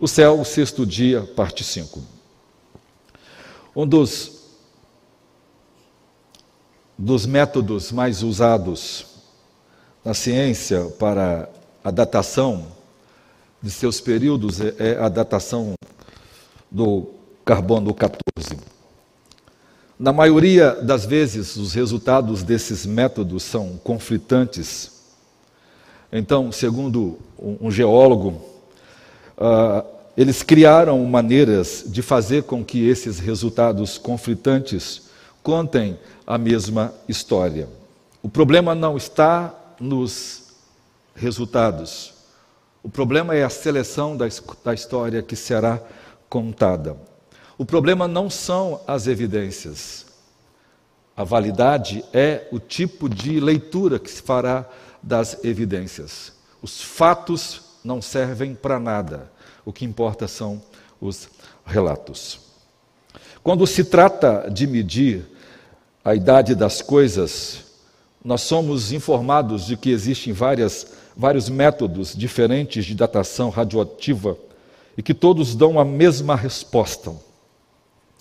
O céu, o sexto dia, parte 5. Um dos, dos métodos mais usados na ciência para a datação de seus períodos é, é a datação do carbono 14. Na maioria das vezes, os resultados desses métodos são conflitantes. Então, segundo um geólogo, uh, eles criaram maneiras de fazer com que esses resultados conflitantes contem a mesma história. O problema não está nos resultados, o problema é a seleção da, da história que será contada. O problema não são as evidências. A validade é o tipo de leitura que se fará das evidências. Os fatos não servem para nada. O que importa são os relatos. Quando se trata de medir a idade das coisas, nós somos informados de que existem várias, vários métodos diferentes de datação radioativa e que todos dão a mesma resposta.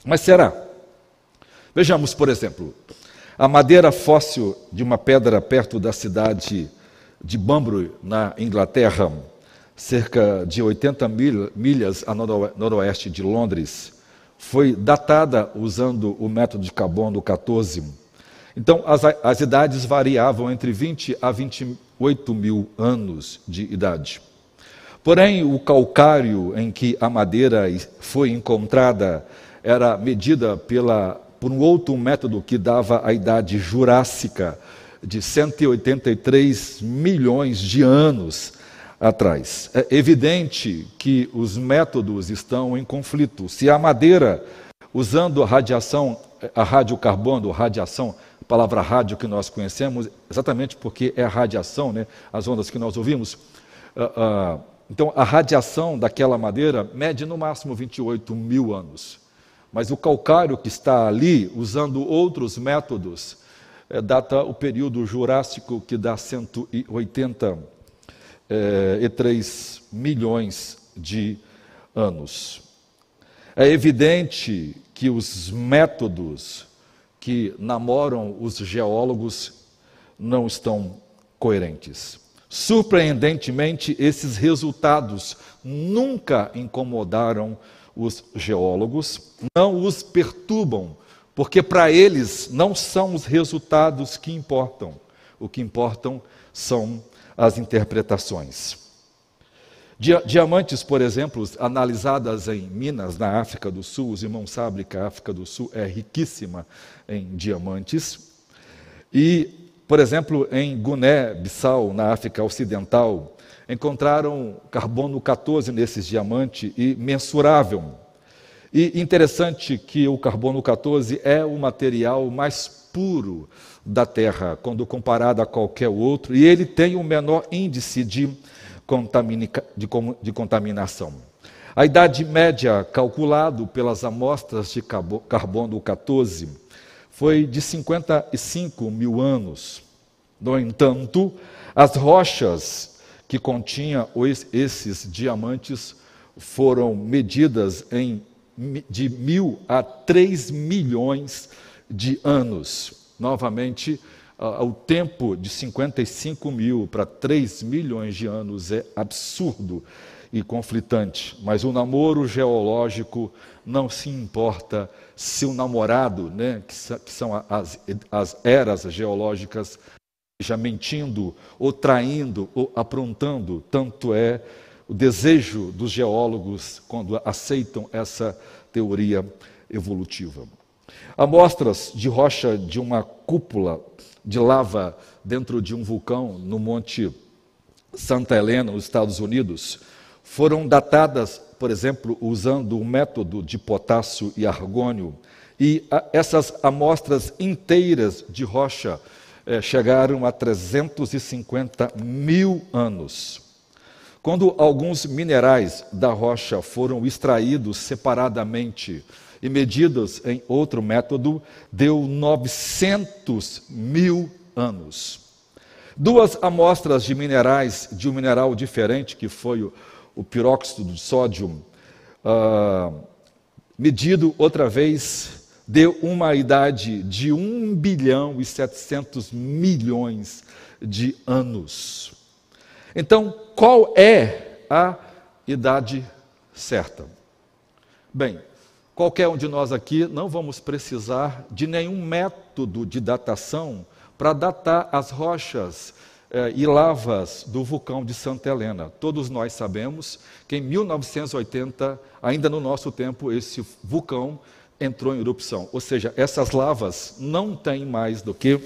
Mas será? Vejamos, por exemplo, a madeira fóssil de uma pedra perto da cidade de Banbury, na Inglaterra, cerca de 80 milhas a noroeste de Londres, foi datada usando o método de carbono 14. Então, as, as idades variavam entre 20 a 28 mil anos de idade. Porém, o calcário em que a madeira foi encontrada era medida pela, por um outro método que dava a idade jurássica de 183 milhões de anos atrás. É evidente que os métodos estão em conflito. Se a madeira, usando a radiação, a radiocarbono, radiação, a palavra rádio que nós conhecemos, exatamente porque é a radiação, né, as ondas que nós ouvimos, uh, uh, então a radiação daquela madeira mede no máximo 28 mil anos. Mas o calcário que está ali, usando outros métodos, é, data o período Jurássico, que dá 183 é, milhões de anos. É evidente que os métodos que namoram os geólogos não estão coerentes. Surpreendentemente, esses resultados nunca incomodaram os geólogos, não os perturbam, porque para eles não são os resultados que importam, o que importam são as interpretações. Diamantes, por exemplo, analisadas em minas na África do Sul, os irmãos sabem que a África do Sul é riquíssima em diamantes. E, por exemplo, em Guiné-Bissau, na África Ocidental, encontraram carbono 14 nesses diamantes e mensurável. E interessante que o carbono 14 é o material mais puro da Terra, quando comparado a qualquer outro, e ele tem o menor índice de, de, contaminação. A idade média, calculado pelas amostras de carbono 14, foi de 55 mil anos. No entanto, as rochas que continha esses diamantes foram medidas em de mil a três milhões de anos. Novamente, o tempo de 55 mil para 3 milhões de anos é absurdo e conflitante. Mas o namoro geológico não se importa se o namorado, né, que são as, as eras geológicas, já mentindo, ou traindo, ou aprontando. Tanto é o desejo dos geólogos quando aceitam essa teoria evolutiva. Amostras de rocha de uma cúpula de lava dentro de um vulcão no Monte Santa Helena, nos Estados Unidos, foram datadas, por exemplo, usando o método de potássio e argônio, e essas amostras inteiras de rocha é, chegaram a 350 mil anos. Quando alguns minerais da rocha foram extraídos separadamente e medidos em outro método, deu 900 mil anos. Duas amostras de minerais de um mineral diferente, que foi o, o piróxido de sódio, ah, medido outra vez, deu uma idade de 1 bilhão e 700 milhões de anos. Então, qual é a idade certa? Bem, qualquer um de nós aqui não vamos precisar de nenhum método de datação para datar as rochas eh, e lavas do vulcão de Santa Helena. Todos nós sabemos que em 1980, ainda no nosso tempo, esse vulcão entrou em erupção. Ou seja, essas lavas não têm mais do que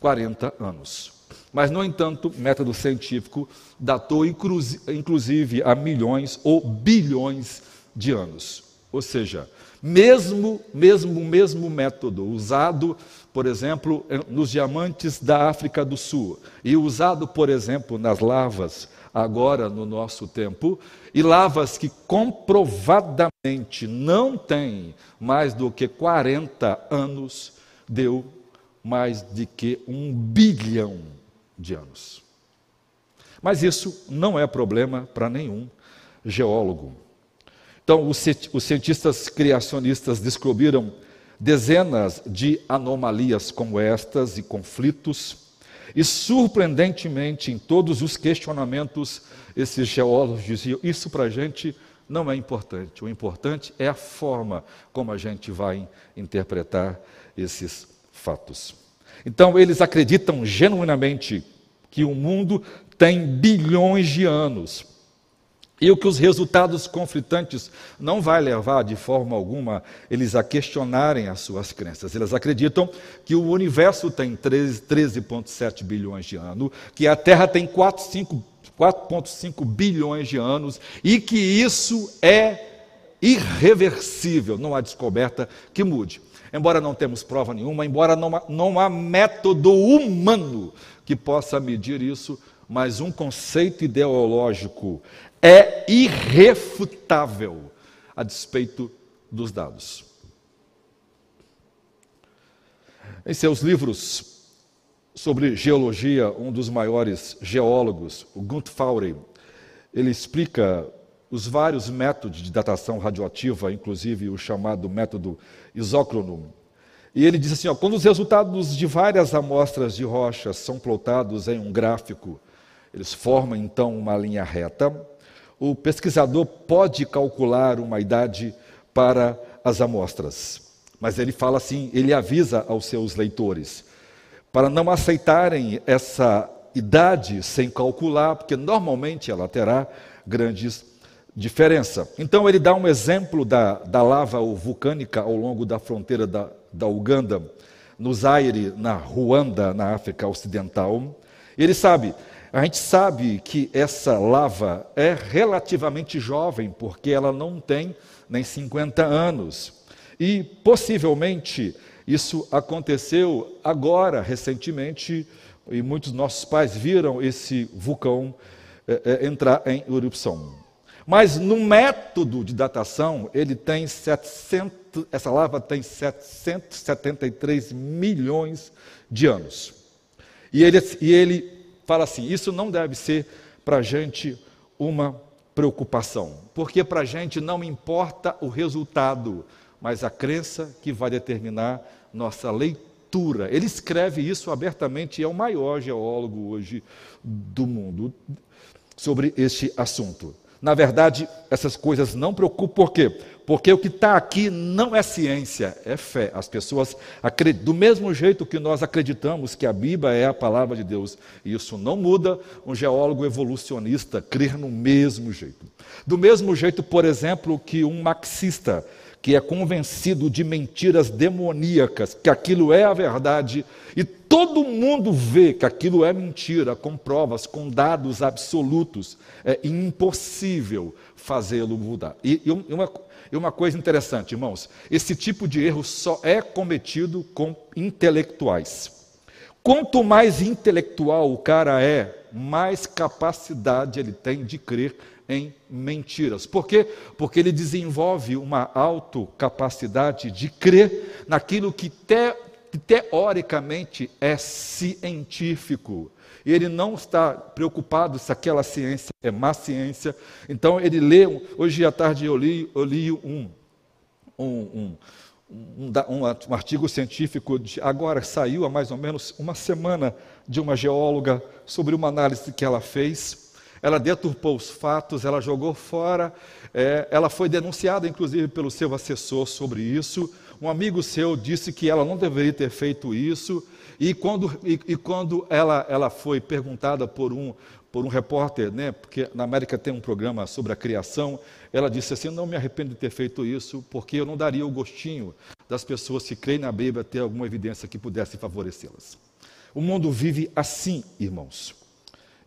40 anos. Mas, no entanto, método científico datou inclusive a milhões ou bilhões de anos. Ou seja, mesmo, mesmo, mesmo método usado, por exemplo, nos diamantes da África do Sul e usado, por exemplo, nas lavas agora no nosso tempo, e lavas que comprovadamente não têm mais do que 40 anos, deu mais de que um bilhão de anos. Mas isso não é problema para nenhum geólogo. Então, os cientistas criacionistas descobriram dezenas de anomalias como estas e conflitos, e surpreendentemente, em todos os questionamentos, esses geólogos diziam: Isso para a gente não é importante, o importante é a forma como a gente vai interpretar esses fatos. Então, eles acreditam genuinamente que o mundo tem bilhões de anos e o que os resultados conflitantes não vai levar de forma alguma eles a questionarem as suas crenças. Eles acreditam que o universo tem 13,7 bilhões de anos, que a Terra tem 4,5 bilhões de anos e que isso é irreversível, não há descoberta que mude. Embora não temos prova nenhuma, embora não não há método humano que possa medir isso, mas um conceito ideológico é irrefutável a despeito dos dados. Em seus livros sobre geologia, um dos maiores geólogos, o Gunther Faury, ele explica os vários métodos de datação radioativa, inclusive o chamado método isócrono. E ele diz assim: ó, quando os resultados de várias amostras de rochas são plotados em um gráfico, eles formam então uma linha reta o pesquisador pode calcular uma idade para as amostras. Mas ele fala assim, ele avisa aos seus leitores para não aceitarem essa idade sem calcular, porque normalmente ela terá grandes diferenças. Então ele dá um exemplo da, da lava vulcânica ao longo da fronteira da, da Uganda, no Zaire, na Ruanda, na África Ocidental. Ele sabe, a gente sabe que essa lava é relativamente jovem, porque ela não tem nem 50 anos. E possivelmente isso aconteceu agora, recentemente, e muitos nossos pais viram esse vulcão é, é, entrar em erupção. Mas no método de datação, ele tem 700, essa lava tem 773 milhões de anos. E ele, e ele fala assim: isso não deve ser para a gente uma preocupação, porque para a gente não importa o resultado, mas a crença que vai determinar nossa leitura. Ele escreve isso abertamente e é o maior geólogo hoje do mundo sobre este assunto. Na verdade, essas coisas não preocupam, por quê? Porque o que está aqui não é ciência, é fé. As pessoas acreditam, do mesmo jeito que nós acreditamos que a Bíblia é a palavra de Deus, e isso não muda um geólogo evolucionista crer no mesmo jeito. Do mesmo jeito, por exemplo, que um marxista que é convencido de mentiras demoníacas, que aquilo é a verdade, e todo mundo vê que aquilo é mentira, com provas, com dados absolutos, é impossível fazê-lo mudar. E, e, uma, e uma coisa interessante, irmãos: esse tipo de erro só é cometido com intelectuais. Quanto mais intelectual o cara é, mais capacidade ele tem de crer em mentiras. Por quê? Porque ele desenvolve uma autocapacidade de crer naquilo que, te, que teoricamente é científico. e ele não está preocupado se aquela ciência é má ciência. Então ele lê, hoje à tarde eu li, eu li um, um, um, um, um artigo científico, de, agora saiu há mais ou menos uma semana, de uma geóloga, sobre uma análise que ela fez. Ela deturpou os fatos, ela jogou fora, é, ela foi denunciada, inclusive, pelo seu assessor sobre isso. Um amigo seu disse que ela não deveria ter feito isso. E quando, e, e quando ela, ela foi perguntada por um, por um repórter, né, porque na América tem um programa sobre a criação, ela disse assim: Não me arrependo de ter feito isso, porque eu não daria o gostinho das pessoas que creem na Bíblia ter alguma evidência que pudesse favorecê-las. O mundo vive assim, irmãos,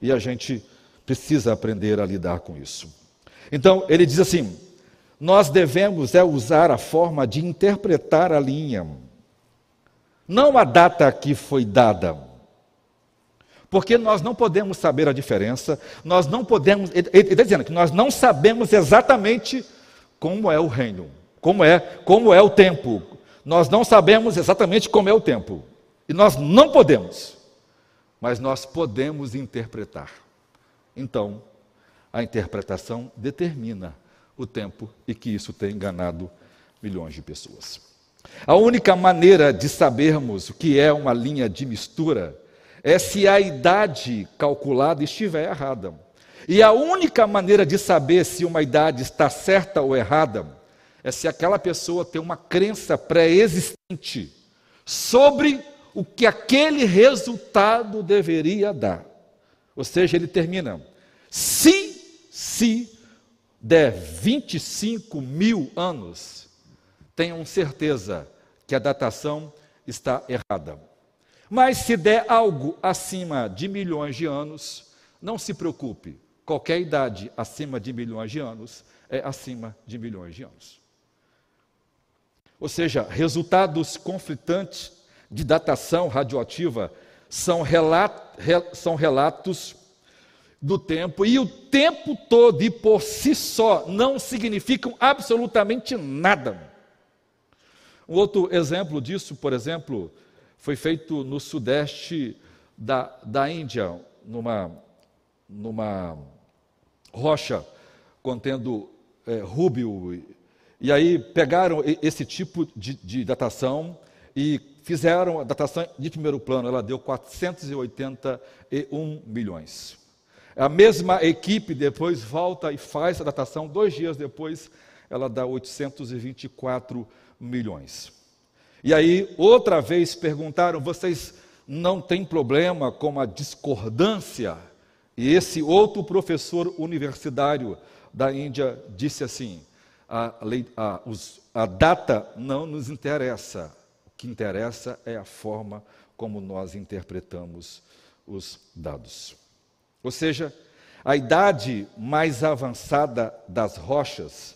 e a gente precisa aprender a lidar com isso. Então, ele diz assim: Nós devemos é usar a forma de interpretar a linha não a data que foi dada. Porque nós não podemos saber a diferença, nós não podemos. Ele está dizendo que nós não sabemos exatamente como é o reino, como é, como é o tempo. Nós não sabemos exatamente como é o tempo. E nós não podemos. Mas nós podemos interpretar. Então, a interpretação determina o tempo e que isso tem enganado milhões de pessoas. A única maneira de sabermos o que é uma linha de mistura é se a idade calculada estiver errada. E a única maneira de saber se uma idade está certa ou errada é se aquela pessoa tem uma crença pré-existente sobre o que aquele resultado deveria dar. Ou seja, ele termina: se, se der 25 mil anos, tenham certeza que a datação está errada. Mas se der algo acima de milhões de anos, não se preocupe, qualquer idade acima de milhões de anos é acima de milhões de anos. Ou seja, resultados conflitantes de datação radioativa são, relat são relatos do tempo, e o tempo todo e por si só não significam absolutamente nada. Um outro exemplo disso, por exemplo, foi feito no sudeste da, da Índia, numa, numa rocha contendo é, rúbio. E aí pegaram esse tipo de, de datação e fizeram a datação de primeiro plano, ela deu 481 milhões. A mesma equipe depois volta e faz a datação, dois dias depois, ela dá 824 milhões. E aí, outra vez perguntaram: vocês não têm problema com a discordância? E esse outro professor universitário da Índia disse assim: a, lei, a, os, a data não nos interessa, que interessa é a forma como nós interpretamos os dados. Ou seja, a idade mais avançada das rochas,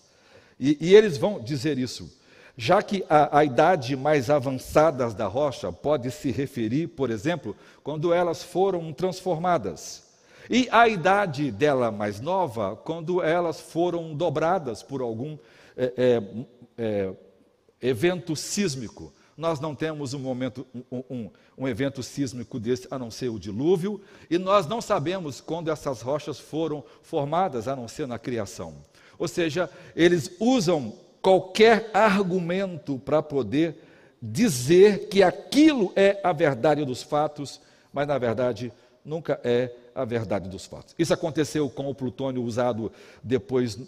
e, e eles vão dizer isso, já que a, a, idade mais avançada da rocha pode se referir, por exemplo, quando elas foram transformadas. E a idade dela mais nova, quando elas foram dobradas por algum é, é, é, evento sísmico. Nós não temos um momento, um, um, um evento sísmico desse, a não ser o dilúvio, e nós não sabemos quando essas rochas foram formadas, a não ser na criação. Ou seja, eles usam qualquer argumento para poder dizer que aquilo é a verdade dos fatos, mas na verdade nunca é a verdade dos fatos. Isso aconteceu com o plutônio usado depois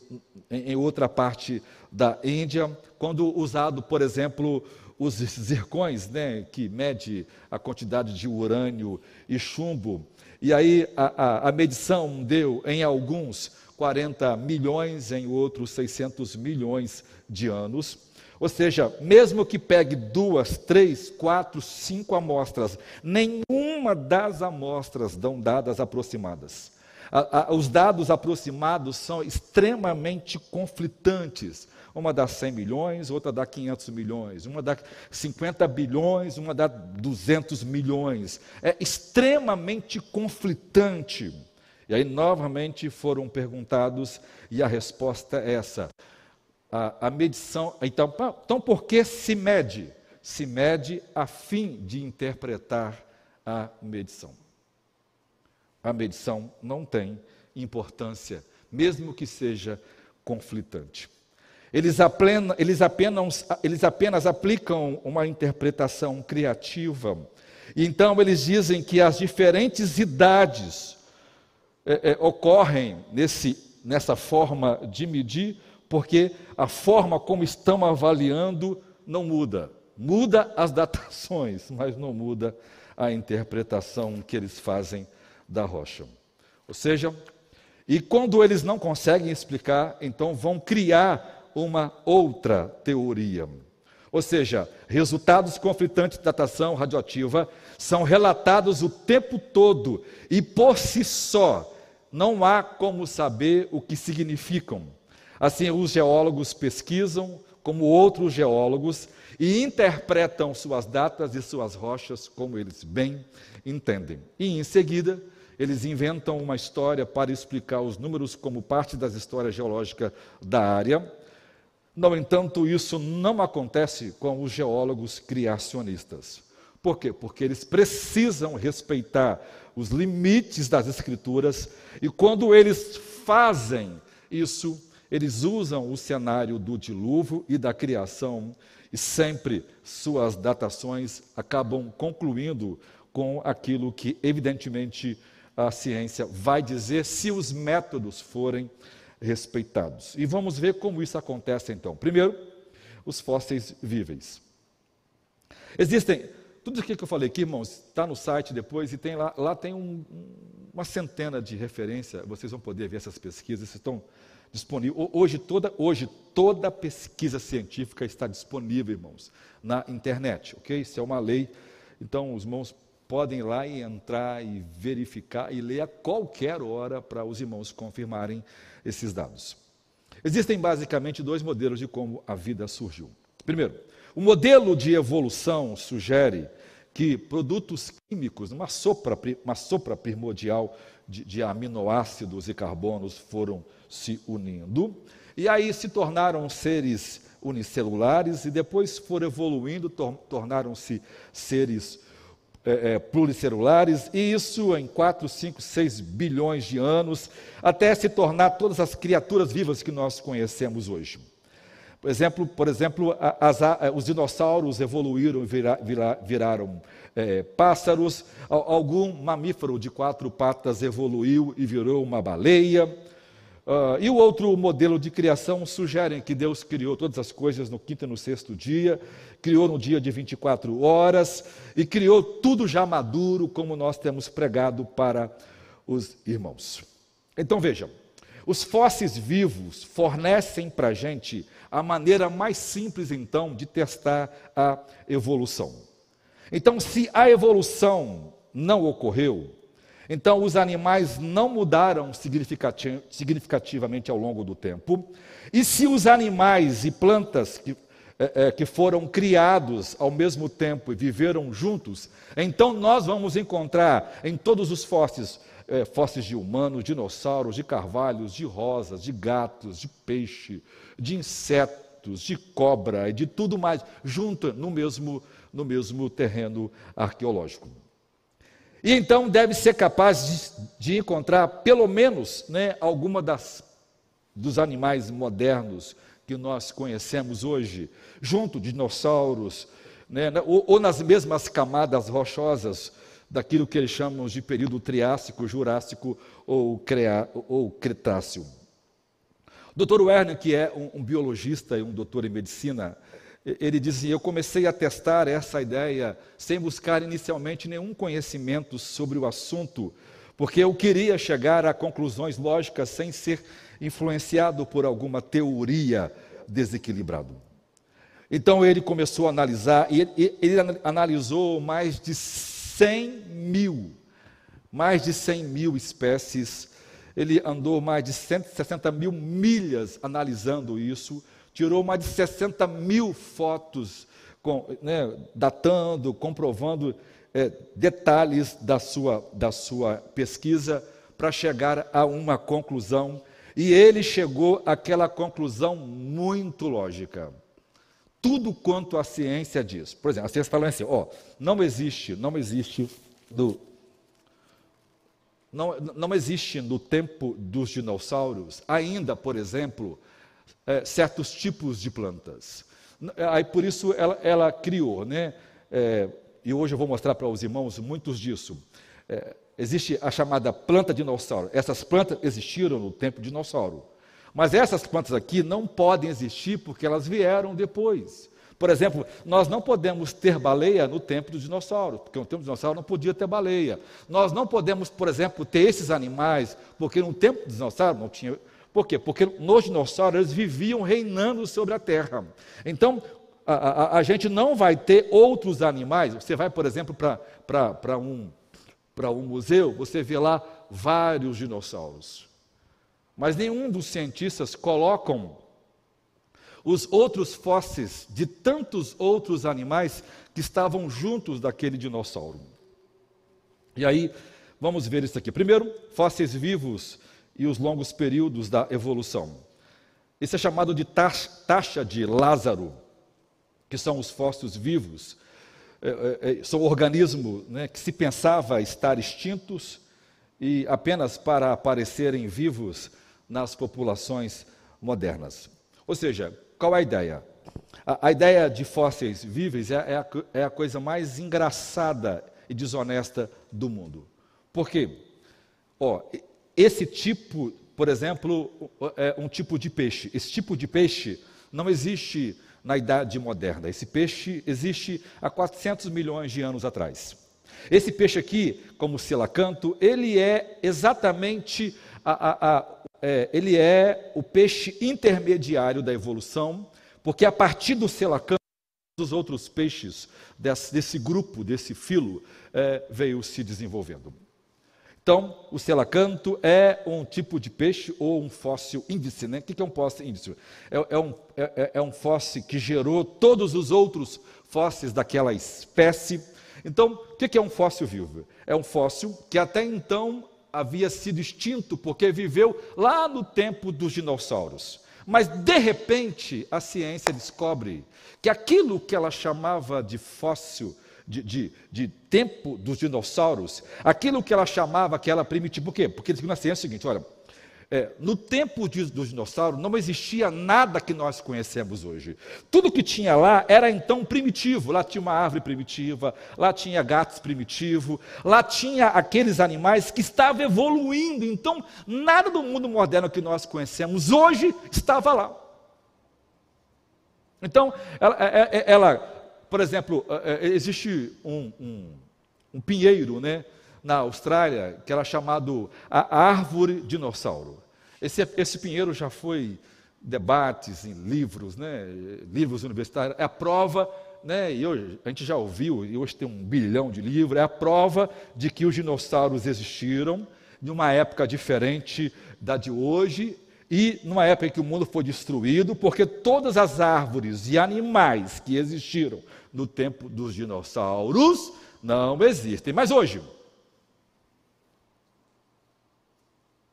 em outra parte da Índia, quando usado, por exemplo, os zircões, né, que mede a quantidade de urânio e chumbo. E aí a, a, a medição deu em alguns 40 milhões, em outros 600 milhões de anos. Ou seja, mesmo que pegue duas, três, quatro, cinco amostras, nenhuma das amostras dão dadas aproximadas. A, a, os dados aproximados são extremamente conflitantes. Uma dá 100 milhões, outra dá 500 milhões, uma dá 50 bilhões, uma dá 200 milhões. É extremamente conflitante. E aí, novamente, foram perguntados, e a resposta é essa. A, a medição. Então, então, por que se mede? Se mede a fim de interpretar a medição. a medição não tem importância, mesmo que seja conflitante. Eles, apenas, eles, apenas, eles apenas aplicam uma interpretação criativa. Então, eles dizem que as diferentes idades é, é, ocorrem nesse, nessa forma de medir, porque a forma como estão avaliando não muda. Muda as datações, mas não muda a interpretação que eles fazem da rocha. Ou seja, e quando eles não conseguem explicar, então vão criar uma outra teoria. Ou seja, resultados conflitantes de datação radioativa são relatados o tempo todo e por si só não há como saber o que significam. Assim, os geólogos pesquisam, como outros geólogos, e interpretam suas datas e suas rochas como eles bem entendem. E em seguida, eles inventam uma história para explicar os números como parte das histórias geológicas da área. No entanto, isso não acontece com os geólogos criacionistas. Por quê? Porque eles precisam respeitar os limites das escrituras e quando eles fazem isso, eles usam o cenário do dilúvio e da criação e sempre suas datações acabam concluindo com aquilo que evidentemente a ciência vai dizer se os métodos forem respeitados. E vamos ver como isso acontece então. Primeiro, os fósseis víveis. Existem, tudo aquilo que eu falei aqui, irmãos, está no site depois e tem lá, lá tem um, uma centena de referências, vocês vão poder ver essas pesquisas, estão disponíveis. Hoje toda, hoje toda pesquisa científica está disponível, irmãos, na internet, ok? Isso é uma lei. Então, os irmãos podem ir lá e entrar e verificar e ler a qualquer hora para os irmãos confirmarem esses dados. Existem basicamente dois modelos de como a vida surgiu. Primeiro, o modelo de evolução sugere que produtos químicos, uma sopa, uma sopa primordial de, de aminoácidos e carbonos foram se unindo, e aí se tornaram seres unicelulares e depois foram evoluindo, tor tornaram-se seres é, é, pluricelulares, e isso em 4, 5, 6 bilhões de anos, até se tornar todas as criaturas vivas que nós conhecemos hoje. Por exemplo, por exemplo as, os dinossauros evoluíram e vira, vira, viraram é, pássaros, algum mamífero de quatro patas evoluiu e virou uma baleia. Uh, e o outro modelo de criação sugere que Deus criou todas as coisas no quinto e no sexto dia, criou no dia de 24 horas e criou tudo já maduro, como nós temos pregado para os irmãos. Então vejam, os fósseis vivos fornecem para a gente a maneira mais simples, então, de testar a evolução. Então, se a evolução não ocorreu, então, os animais não mudaram significativamente ao longo do tempo. E se os animais e plantas que, é, é, que foram criados ao mesmo tempo e viveram juntos, então nós vamos encontrar em todos os fósseis, é, fósseis de humanos, dinossauros, de carvalhos, de rosas, de gatos, de peixe, de insetos, de cobra e de tudo mais, junto no mesmo, no mesmo terreno arqueológico. E então deve ser capaz de, de encontrar pelo menos né, alguma das dos animais modernos que nós conhecemos hoje, junto dinossauros, né, ou, ou, nas mesmas camadas rochosas daquilo que eles chamam de período Triássico, Jurássico ou, Crea, ou Cretáceo. Dr. Werner, que é um, um biologista e um doutor em medicina, ele dizia: Eu comecei a testar essa ideia sem buscar inicialmente nenhum conhecimento sobre o assunto, porque eu queria chegar a conclusões lógicas sem ser influenciado por alguma teoria desequilibrada. Então ele começou a analisar, e ele, ele analisou mais de 100 mil, mais de 100 mil espécies. Ele andou mais de 160 mil milhas analisando isso tirou mais de 60 mil fotos, com, né, datando, comprovando é, detalhes da sua, da sua pesquisa para chegar a uma conclusão. E ele chegou àquela conclusão muito lógica. Tudo quanto a ciência diz. Por exemplo, a ciência fala assim: ó, não existe, não existe do não, não existe no tempo dos dinossauros ainda, por exemplo, é, certos tipos de plantas. Aí por isso ela, ela criou, né? É, e hoje eu vou mostrar para os irmãos muitos disso. É, existe a chamada planta dinossauro. Essas plantas existiram no tempo dinossauro. Mas essas plantas aqui não podem existir porque elas vieram depois. Por exemplo, nós não podemos ter baleia no tempo dos dinossauros, porque no tempo dos dinossauros não podia ter baleia. Nós não podemos, por exemplo, ter esses animais, porque no tempo dos dinossauros não tinha. Por quê? Porque nos dinossauros eles viviam reinando sobre a terra. Então, a, a, a gente não vai ter outros animais. Você vai, por exemplo, para um, um museu, você vê lá vários dinossauros. Mas nenhum dos cientistas colocam os outros fósseis de tantos outros animais que estavam juntos daquele dinossauro. E aí, vamos ver isso aqui. Primeiro, fósseis vivos e os longos períodos da evolução. Isso é chamado de taxa de Lázaro, que são os fósseis vivos. É, é, é, são organismos né, que se pensava estar extintos e apenas para aparecerem vivos nas populações modernas. Ou seja, qual é a ideia? A, a ideia de fósseis vivos é, é, a, é a coisa mais engraçada e desonesta do mundo. Por quê? Ó, esse tipo, por exemplo, é um tipo de peixe. Esse tipo de peixe não existe na idade moderna. Esse peixe existe há 400 milhões de anos atrás. Esse peixe aqui, como selacanto, ele é exatamente a, a, a, é, ele é o peixe intermediário da evolução, porque a partir do selacanto, os outros peixes desse, desse grupo, desse filo, é, veio se desenvolvendo. Então, o selacanto é um tipo de peixe ou um fóssil índice. Né? O que é um fóssil índice? É, é, um, é, é, é um fóssil que gerou todos os outros fósseis daquela espécie. Então, o que é um fóssil vivo? É um fóssil que até então havia sido extinto porque viveu lá no tempo dos dinossauros. Mas, de repente, a ciência descobre que aquilo que ela chamava de fóssil, de, de, de tempo dos dinossauros, aquilo que ela chamava que era primitivo, por quê? Porque na ciência é o seguinte: olha, é, no tempo dos dinossauros não existia nada que nós conhecemos hoje. Tudo que tinha lá era então primitivo. Lá tinha uma árvore primitiva, lá tinha gatos primitivos, lá tinha aqueles animais que estavam evoluindo. Então, nada do mundo moderno que nós conhecemos hoje estava lá. Então, ela, é, é, ela por exemplo, existe um, um, um pinheiro, né? na Austrália, que era chamado a árvore dinossauro. Esse, esse pinheiro já foi debates em livros, né, livros universitários, é a prova, né, e hoje, a gente já ouviu, e hoje tem um bilhão de livros, é a prova de que os dinossauros existiram em uma época diferente da de hoje e numa época em que o mundo foi destruído, porque todas as árvores e animais que existiram no tempo dos dinossauros não existem mais hoje.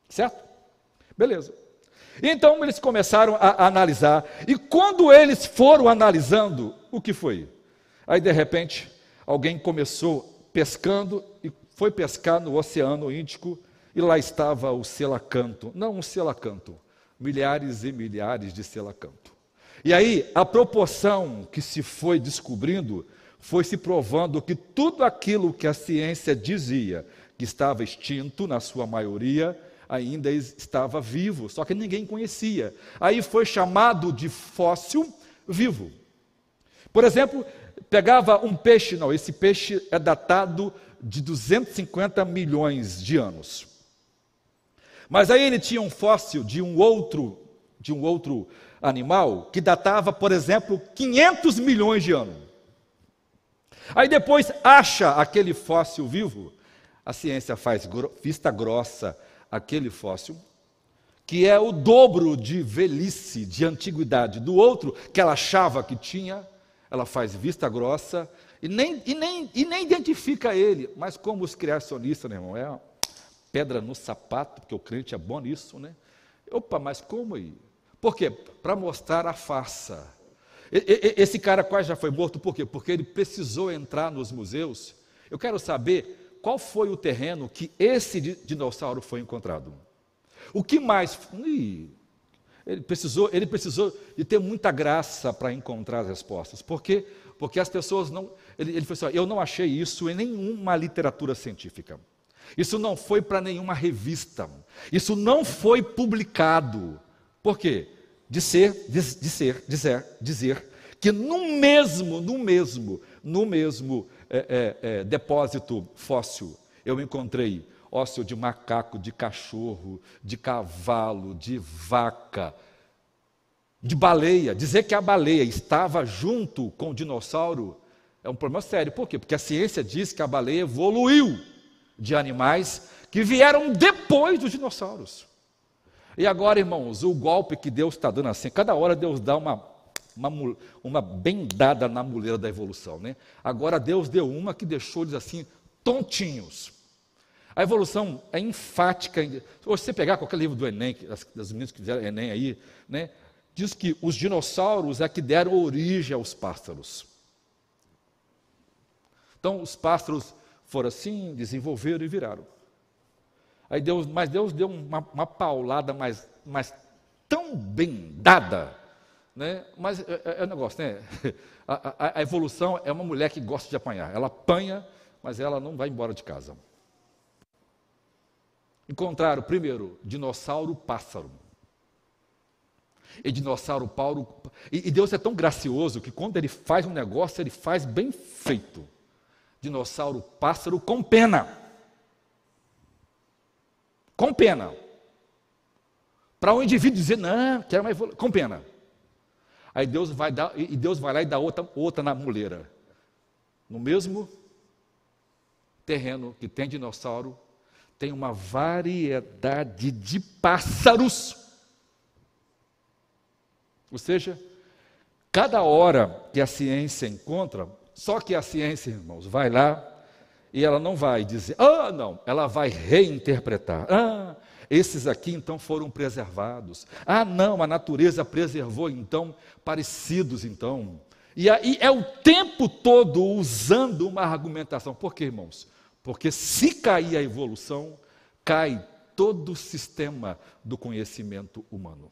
Certo? Beleza. Então eles começaram a analisar, e quando eles foram analisando, o que foi? Aí de repente, alguém começou pescando e foi pescar no Oceano Índico, e lá estava o selacanto. Não um selacanto, milhares e milhares de selacanto. E aí, a proporção que se foi descobrindo foi se provando que tudo aquilo que a ciência dizia que estava extinto, na sua maioria, ainda estava vivo, só que ninguém conhecia. Aí foi chamado de fóssil vivo. Por exemplo, pegava um peixe, não, esse peixe é datado de 250 milhões de anos. Mas aí ele tinha um fóssil de um outro, de um outro animal que datava, por exemplo, 500 milhões de anos. Aí depois acha aquele fóssil vivo, a ciência faz vista grossa aquele fóssil, que é o dobro de velhice, de antiguidade do outro que ela achava que tinha, ela faz vista grossa e nem, e nem, e nem identifica ele. Mas como os criacionistas, meu irmão, é pedra no sapato, porque o crente é bom nisso, né? Opa, mas como aí? Por quê? Para mostrar a farsa. Esse cara quase já foi morto, por quê? Porque ele precisou entrar nos museus. Eu quero saber qual foi o terreno que esse dinossauro foi encontrado? O que mais? Ih, ele precisou, ele precisou de ter muita graça para encontrar as respostas. Por quê? Porque as pessoas não. Ele, ele falou assim: eu não achei isso em nenhuma literatura científica. Isso não foi para nenhuma revista. Isso não foi publicado. Por quê? Dizer, dizer, dizer, dizer que no mesmo, no mesmo, no mesmo é, é, é, depósito fóssil, eu encontrei ósseo de macaco, de cachorro, de cavalo, de vaca, de baleia. Dizer que a baleia estava junto com o dinossauro é um problema sério. Por quê? Porque a ciência diz que a baleia evoluiu de animais que vieram depois dos dinossauros. E agora, irmãos, o golpe que Deus está dando assim, cada hora Deus dá uma, uma, uma bendada na muleira da evolução. Né? Agora Deus deu uma que deixou eles assim, tontinhos. A evolução é enfática. Se você pegar qualquer livro do Enem, das, das meninas que fizeram Enem aí, né, diz que os dinossauros é que deram origem aos pássaros. Então, os pássaros foram assim, desenvolveram e viraram. Aí Deus, mas Deus deu uma, uma paulada mais, mais tão bem dada, né? Mas é, é, é um negócio, né? A, a, a evolução é uma mulher que gosta de apanhar. Ela apanha, mas ela não vai embora de casa. Encontraram, primeiro, dinossauro pássaro. E dinossauro Paulo. E, e Deus é tão gracioso que quando ele faz um negócio, ele faz bem feito. Dinossauro pássaro com pena. Com pena. Para um indivíduo dizer, não, quero mais com pena. Aí Deus vai dar, e Deus vai lá e dá outra, outra na muleira. No mesmo terreno que tem dinossauro, tem uma variedade de pássaros. Ou seja, cada hora que a ciência encontra, só que a ciência, irmãos, vai lá e ela não vai dizer, ah, não, ela vai reinterpretar. Ah, esses aqui então foram preservados. Ah, não, a natureza preservou então parecidos então. E aí é o tempo todo usando uma argumentação. Por quê, irmãos? Porque se cair a evolução, cai todo o sistema do conhecimento humano.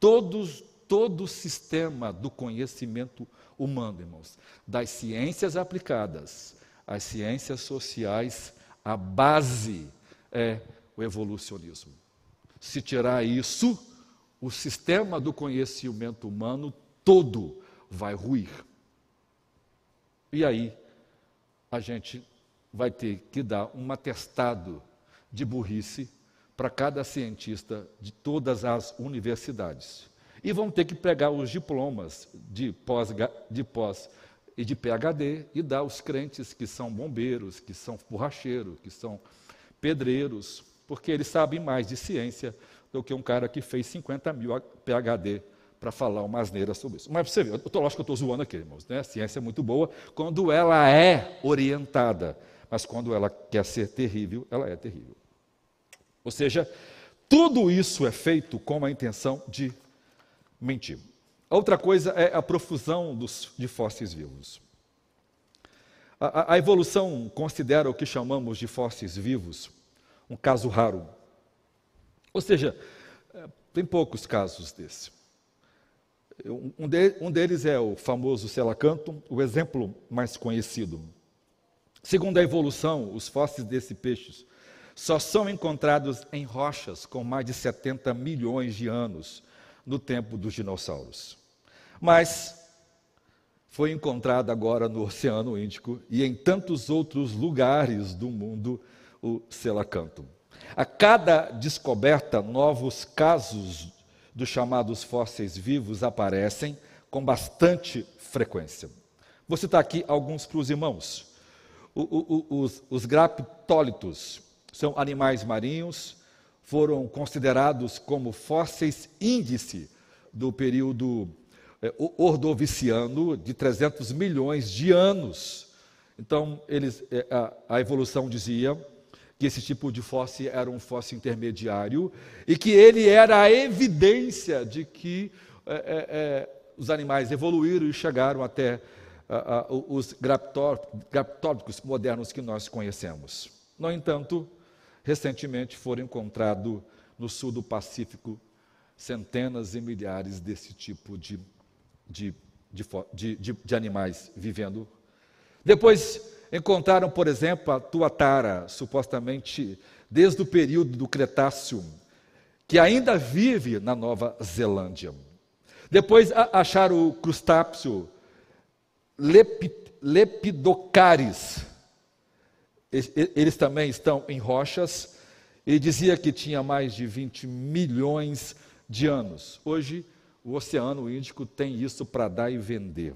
Todos, todo o sistema do conhecimento humano, irmãos, das ciências aplicadas às ciências sociais, a base é o evolucionismo. Se tirar isso, o sistema do conhecimento humano todo vai ruir. E aí a gente vai ter que dar um atestado de burrice para cada cientista de todas as universidades. E vão ter que pegar os diplomas de pós, de pós e de PhD e dar aos crentes que são bombeiros, que são borracheiros, que são pedreiros, porque eles sabem mais de ciência do que um cara que fez 50 mil PhD para falar uma asneira sobre isso. Mas você vê, eu tô, lógico que eu estou zoando aqui, irmãos. Né? A ciência é muito boa quando ela é orientada, mas quando ela quer ser terrível, ela é terrível. Ou seja, tudo isso é feito com a intenção de mentir. Outra coisa é a profusão dos, de fósseis vivos. A, a, evolução considera o que chamamos de fósseis vivos um caso raro. Ou seja, é, tem poucos casos desse. Um, de, um deles é o famoso selacanto, o exemplo mais conhecido. Segundo a evolução, os fósseis desse peixe só são encontrados em rochas com mais de 70 milhões de anos no tempo dos dinossauros. Mas foi encontrado agora no Oceano Índico e em tantos outros lugares do mundo o selacanto. A cada descoberta, novos casos dos chamados fósseis vivos aparecem com bastante frequência. Vou citar aqui alguns para os irmãos. O, o, os, os graptólitos são animais marinhos, foram considerados como fósseis índice do período é, ordoviciano de 300 milhões de anos. Então, eles, é, a, a evolução dizia que esse tipo de fóssil era um fóssil intermediário e que ele era a evidência de que é, é, os animais evoluíram e chegaram até os graptódicos modernos que nós conhecemos. No entanto, recentemente foram encontrados no sul do Pacífico centenas e milhares desse tipo de, de, de, de animais vivendo. Depois encontraram, por exemplo, a tuatara, supostamente desde o período do Cretáceo, que ainda vive na Nova Zelândia. Depois acharam o crustáceo Lepidocaris. Eles também estão em rochas. Ele dizia que tinha mais de 20 milhões de anos. Hoje, o Oceano Índico tem isso para dar e vender.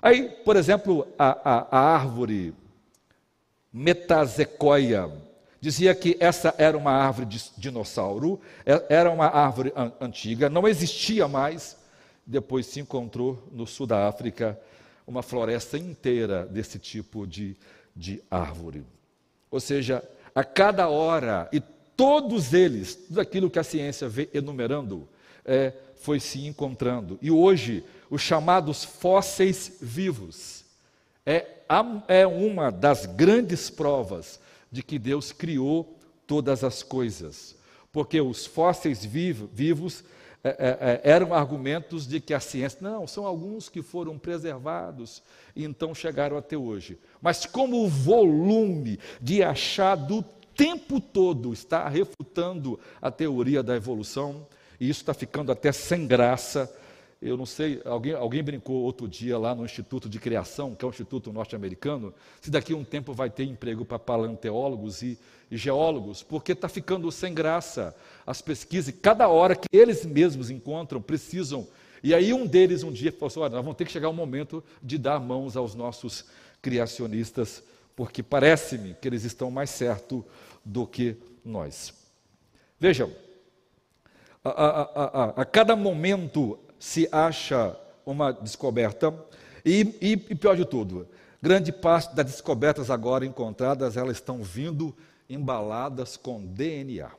Aí, por exemplo, a, a, a árvore Metazecoia dizia que essa era uma árvore de dinossauro, é, era uma árvore antiga, não existia mais. Depois se encontrou no sul da África uma floresta inteira desse tipo de, de árvore. Ou seja, a cada hora, e todos eles, tudo aquilo que a ciência vê enumerando, é, foi se encontrando. E hoje, os chamados fósseis vivos é, é uma das grandes provas de que Deus criou todas as coisas. Porque os fósseis vivos é, é, eram argumentos de que a ciência, não, são alguns que foram preservados e então chegaram até hoje. Mas como o volume de achado o tempo todo está refutando a teoria da evolução, e isso está ficando até sem graça, eu não sei, alguém, alguém brincou outro dia lá no Instituto de Criação, que é um instituto norte-americano, se daqui a um tempo vai ter emprego para paleontólogos e, e geólogos, porque está ficando sem graça as pesquisas, e cada hora que eles mesmos encontram, precisam. E aí um deles um dia falou assim: olha, nós vamos ter que chegar o momento de dar mãos aos nossos criacionistas, porque parece-me que eles estão mais certos do que nós. Vejam, a, a, a, a, cada momento se acha uma descoberta, e, e, e pior de tudo, grande parte das descobertas agora encontradas, elas estão vindo embaladas com DNA.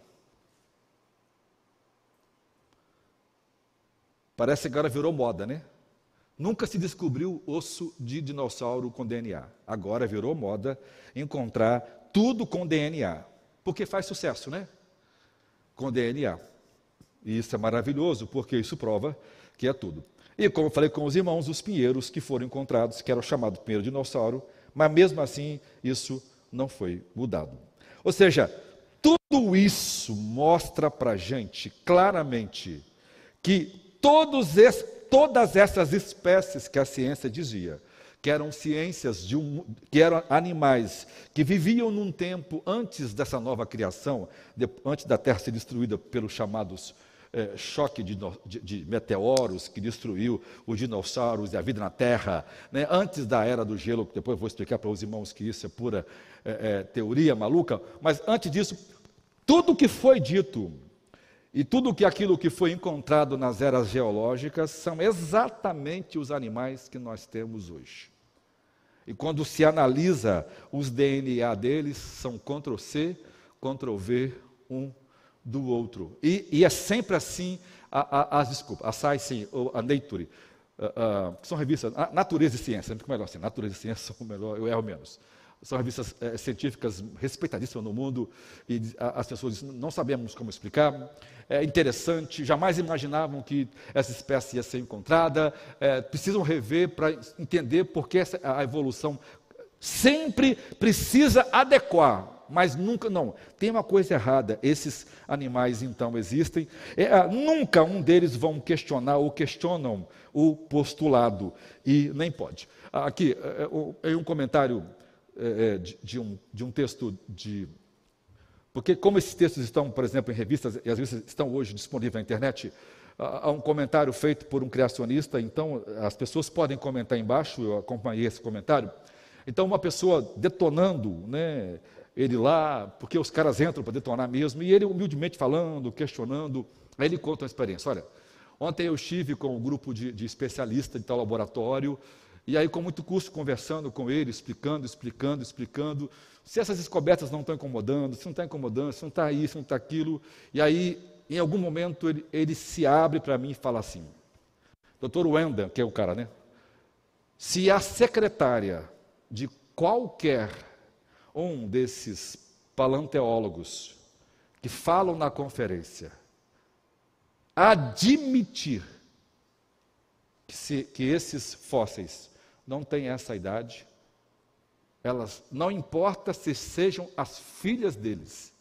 Parece que agora virou moda, né? Nunca se descobriu osso de dinossauro com DNA. Agora virou moda encontrar tudo com DNA. Porque faz sucesso, né? Com DNA. E isso é maravilhoso, porque isso prova que é tudo. E como eu falei com os irmãos, os pinheiros que foram encontrados, que eram chamados pinheiro dinossauro, mas mesmo assim isso não foi mudado. Ou seja, tudo isso mostra para a gente claramente que todos esse, todas essas espécies que a ciência dizia, que eram ciências de um, que eram animais que viviam num tempo antes dessa nova criação, de, antes da Terra ser destruída pelos chamados é, choque de, de, de, meteoros que destruiu os dinossauros e a vida na Terra, né? antes da era do gelo, que depois vou explicar para os irmãos que isso é pura é, é, teoria maluca, mas antes disso, tudo que foi dito e tudo que aquilo que foi encontrado nas eras geológicas são exatamente os animais que nós temos hoje. E quando se analisa os DNA deles, são Ctrl-C, Ctrl-V, um do outro. E, e é sempre assim a, a, as desculpas, a Science, a Nature, que são revistas, Natureza e Ciência, é muito melhor assim, Natureza e Ciência são melhor, eu erro menos. São revistas é, científicas respeitadíssimas no mundo e a, as pessoas dizem, não sabemos como explicar. É interessante, jamais imaginavam que essa espécie ia ser encontrada. É, precisam rever para entender por que essa, a evolução sempre precisa adequar mas nunca, não, tem uma coisa errada. Esses animais então existem. É, ah, nunca um deles vão questionar ou questionam o postulado, e nem pode. Aqui, é, é um comentário é, de, de, um, de um texto de. Porque, como esses textos estão, por exemplo, em revistas, e as revistas estão hoje disponíveis na internet, há um comentário feito por um criacionista, então as pessoas podem comentar embaixo, eu acompanhei esse comentário. Então, uma pessoa detonando né, ele lá, porque os caras entram para detonar mesmo, e ele humildemente falando, questionando, aí ele conta uma experiência. Olha, ontem eu estive com um grupo de, de especialistas de tal laboratório, e aí com muito custo conversando com ele, explicando, explicando, explicando, se essas descobertas não estão incomodando, se não está incomodando, se não está isso, se não está aquilo, e aí, em algum momento, ele, ele se abre para mim e fala assim, doutor Wendel, que é o cara, né? se a secretária de qualquer um desses paleontólogos que falam na conferência admitir que, se, que esses fósseis não têm essa idade, elas não importa se sejam as filhas deles,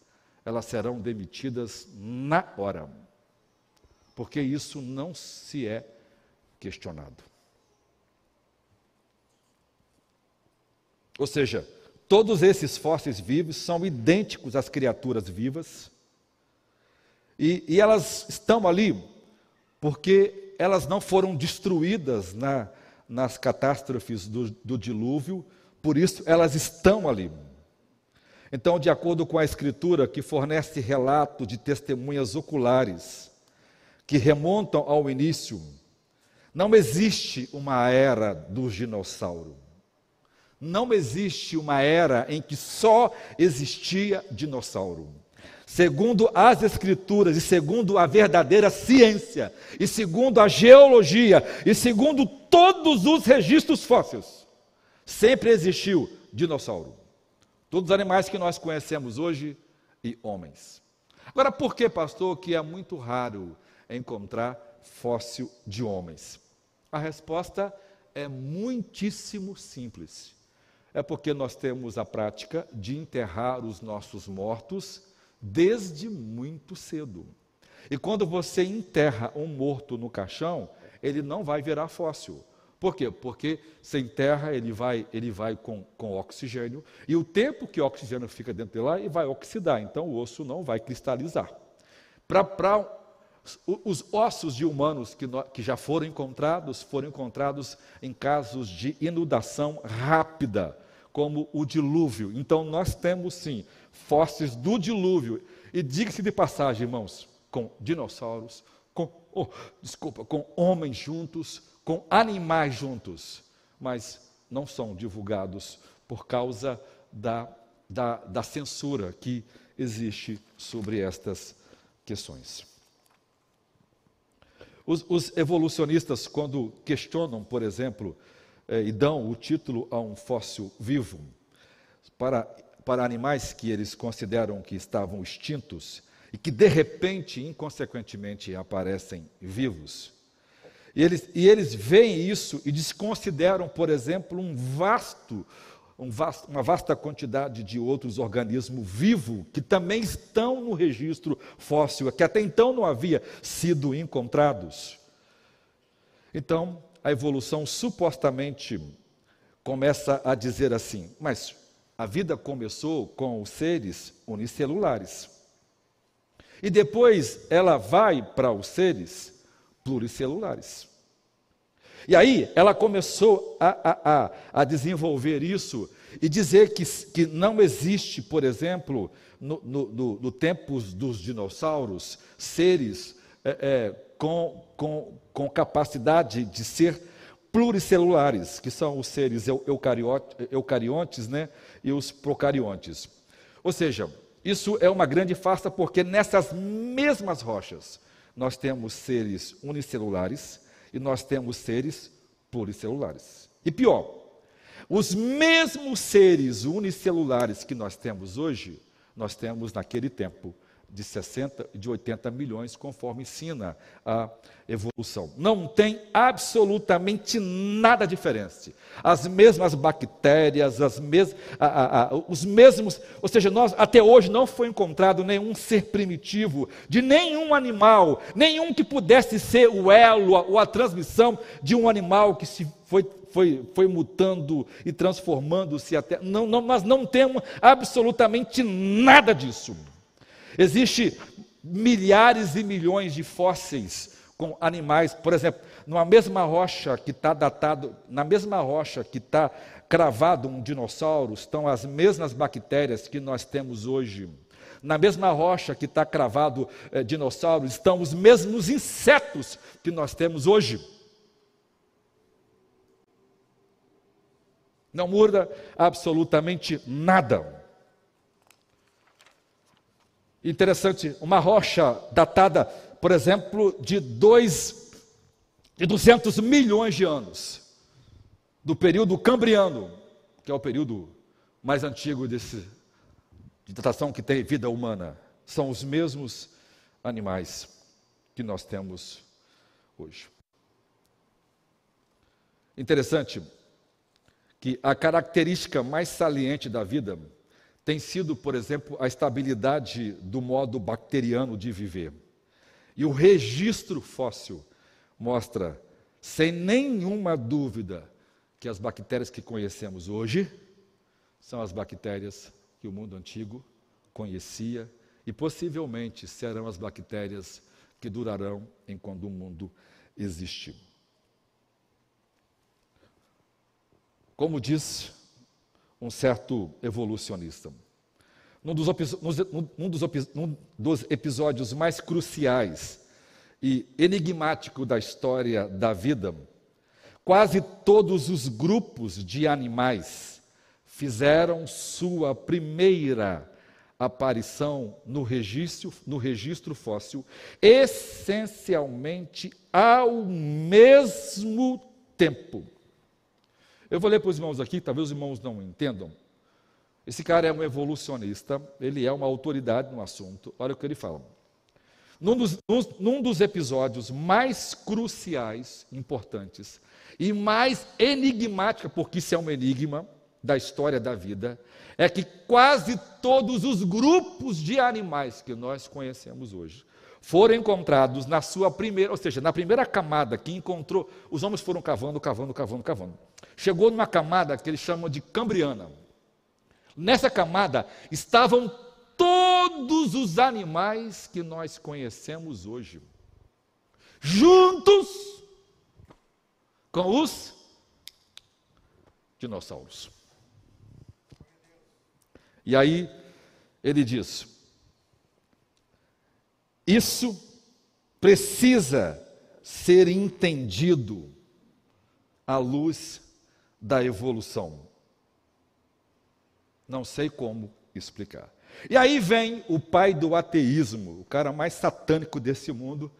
elas serão demitidas na hora, porque isso não se é questionado. Ou seja, todos esses fósseis vivos são idênticos às criaturas vivas, e, e elas estão ali porque elas não foram destruídas na, nas catástrofes do, do dilúvio, por isso elas estão ali. Então, de acordo com a Escritura, que fornece relato de testemunhas oculares, que remontam ao início, não existe uma era do dinossauro. Não existe uma era em que só existia dinossauro. Segundo as Escrituras, e segundo a verdadeira ciência, e segundo a geologia, e segundo todos os registros fósseis, sempre existiu dinossauro. Todos os animais que nós conhecemos hoje e homens. Agora, por que, pastor, que é muito raro encontrar fóssil de homens? A resposta é muitíssimo simples. É porque nós temos a prática de enterrar os nossos mortos desde muito cedo. E quando você enterra um morto no caixão, ele não vai virar fóssil. Por quê? Porque sem terra ele vai, ele vai com, com oxigênio, e o tempo que o oxigênio fica dentro de lá, ele vai oxidar, então o osso não vai cristalizar. Para os ossos de humanos que, que já foram encontrados, foram encontrados em casos de inundação rápida, como o dilúvio. Então nós temos sim fósseis do dilúvio. E diga-se de passagem, irmãos, com dinossauros, com, oh, desculpa, com homens juntos, com animais juntos, mas não são divulgados por causa da, da, da censura que existe sobre estas questões. Os, os, evolucionistas, quando questionam, por exemplo, eh, e dão o título a um fóssil vivo, para, para animais que eles consideram que estavam extintos e que de repente, inconsequentemente, aparecem vivos, e eles, e eles veem isso e desconsideram, por exemplo, um vasto, um vasto, uma vasta quantidade de outros organismos vivos que também estão no registro fóssil, que até então não havia sido encontrados. Então, a evolução supostamente começa a dizer assim: mas a vida começou com os seres unicelulares. E depois ela vai para os seres pluricelulares. E aí ela começou a, a, a, a desenvolver isso e dizer que, que não existe, por exemplo, no, no, no, no tempo dos dinossauros, seres é, é, com, com, com capacidade de ser pluricelulares, que são os seres eucariontes né, e os procariontes. Ou seja, isso é uma grande farsa porque nessas mesmas rochas nós temos seres unicelulares e nós temos seres pluricelulares. E pior, os mesmos seres unicelulares que nós temos hoje, nós temos naquele tempo de 60 e de 80 milhões, conforme ensina a evolução. Não tem absolutamente nada diferente. As mesmas bactérias, as mes, a, a, a, os mesmos, ou seja, nós até hoje não foi encontrado nenhum ser primitivo de nenhum animal, nenhum que pudesse ser o elo ou a transmissão de um animal que se foi foi, foi mutando e transformando-se até. Não, não, nós não temos absolutamente nada disso. Existe milhares e milhões de fósseis com animais, por exemplo, numa mesma rocha que está datado, na mesma rocha que está cravado um dinossauro, estão as mesmas bactérias que nós temos hoje. Na mesma rocha que está cravado é, dinossauros, estão os mesmos insetos que nós temos hoje. Não muda absolutamente nada. Interessante, uma rocha datada, por exemplo, de dois, de 200 milhões de anos. do período cambriano, que é o período mais antigo desse, de datação que tem vida humana, são os mesmos animais que nós temos hoje. Interessante que a característica mais saliente da vida tem sido, por exemplo, a estabilidade do modo bacteriano de viver. E o registro fóssil mostra, sem nenhuma dúvida, que as bactérias que conhecemos hoje são as bactérias que o mundo antigo conhecia e possivelmente serão as bactérias que durarão enquanto o mundo existir. Como diz um certo evolucionista, num dos, num dos, num dos episódios mais cruciais e enigmático da história da vida, quase todos os grupos de animais fizeram sua primeira aparição no registro, no registro fóssil, essencialmente ao mesmo tempo. Eu vou ler para os irmãos aqui, talvez os irmãos não entendam. Esse cara é um evolucionista, ele é uma autoridade no assunto. Olha o que ele fala. Num dos, num dos episódios mais cruciais, importantes, e mais enigmática, porque isso é um enigma da história da vida, é que quase todos os grupos de animais que nós conhecemos hoje foram encontrados na sua primeira, ou seja, na primeira camada que encontrou, os homens foram cavando, cavando, cavando, cavando. Chegou numa camada que eles chamam de Cambriana. Nessa camada estavam todos os animais que nós conhecemos hoje, juntos com os dinossauros. E aí ele diz: isso precisa ser entendido à luz da evolução. Não sei como explicar. E aí vem o pai do ateísmo, o cara mais satânico desse mundo,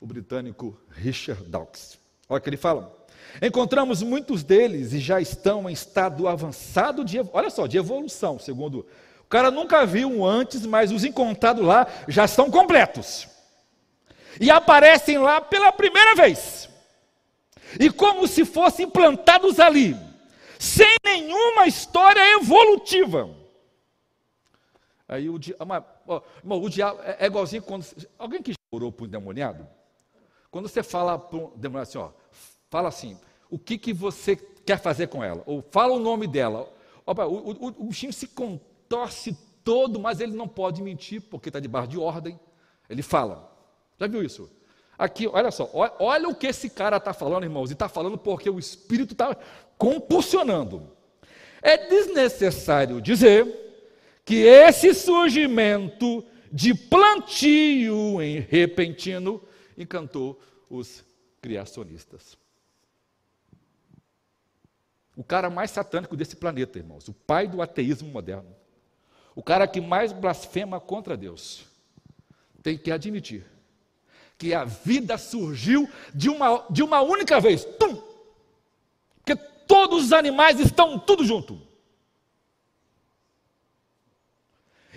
o britânico Richard Dawkins. Olha o que ele fala. Encontramos muitos deles e já estão em estado avançado de, olha só, de evolução, segundo o cara nunca viu um antes, mas os encontrados lá já estão completos. E aparecem lá pela primeira vez. E como se fossem plantados ali, sem nenhuma história evolutiva. Aí o, diabo, o diabo é, é igualzinho quando. Alguém que já orou para um demoniado? Quando você fala para um demoniado assim, ó, fala assim, o que, que você quer fazer com ela? Ou fala o nome dela. Opa, o, o, o bichinho se contorce todo, mas ele não pode mentir, porque está debaixo de ordem. Ele fala. Já viu isso? Aqui, olha só, olha o que esse cara está falando, irmãos, e está falando porque o Espírito está compulsionando. É desnecessário dizer que esse surgimento de plantio em repentino encantou os criacionistas. O cara mais satânico desse planeta, irmãos, o pai do ateísmo moderno, o cara que mais blasfema contra Deus, tem que admitir que a vida surgiu de uma, de uma única vez. Tum! Porque todos os animais estão tudo junto.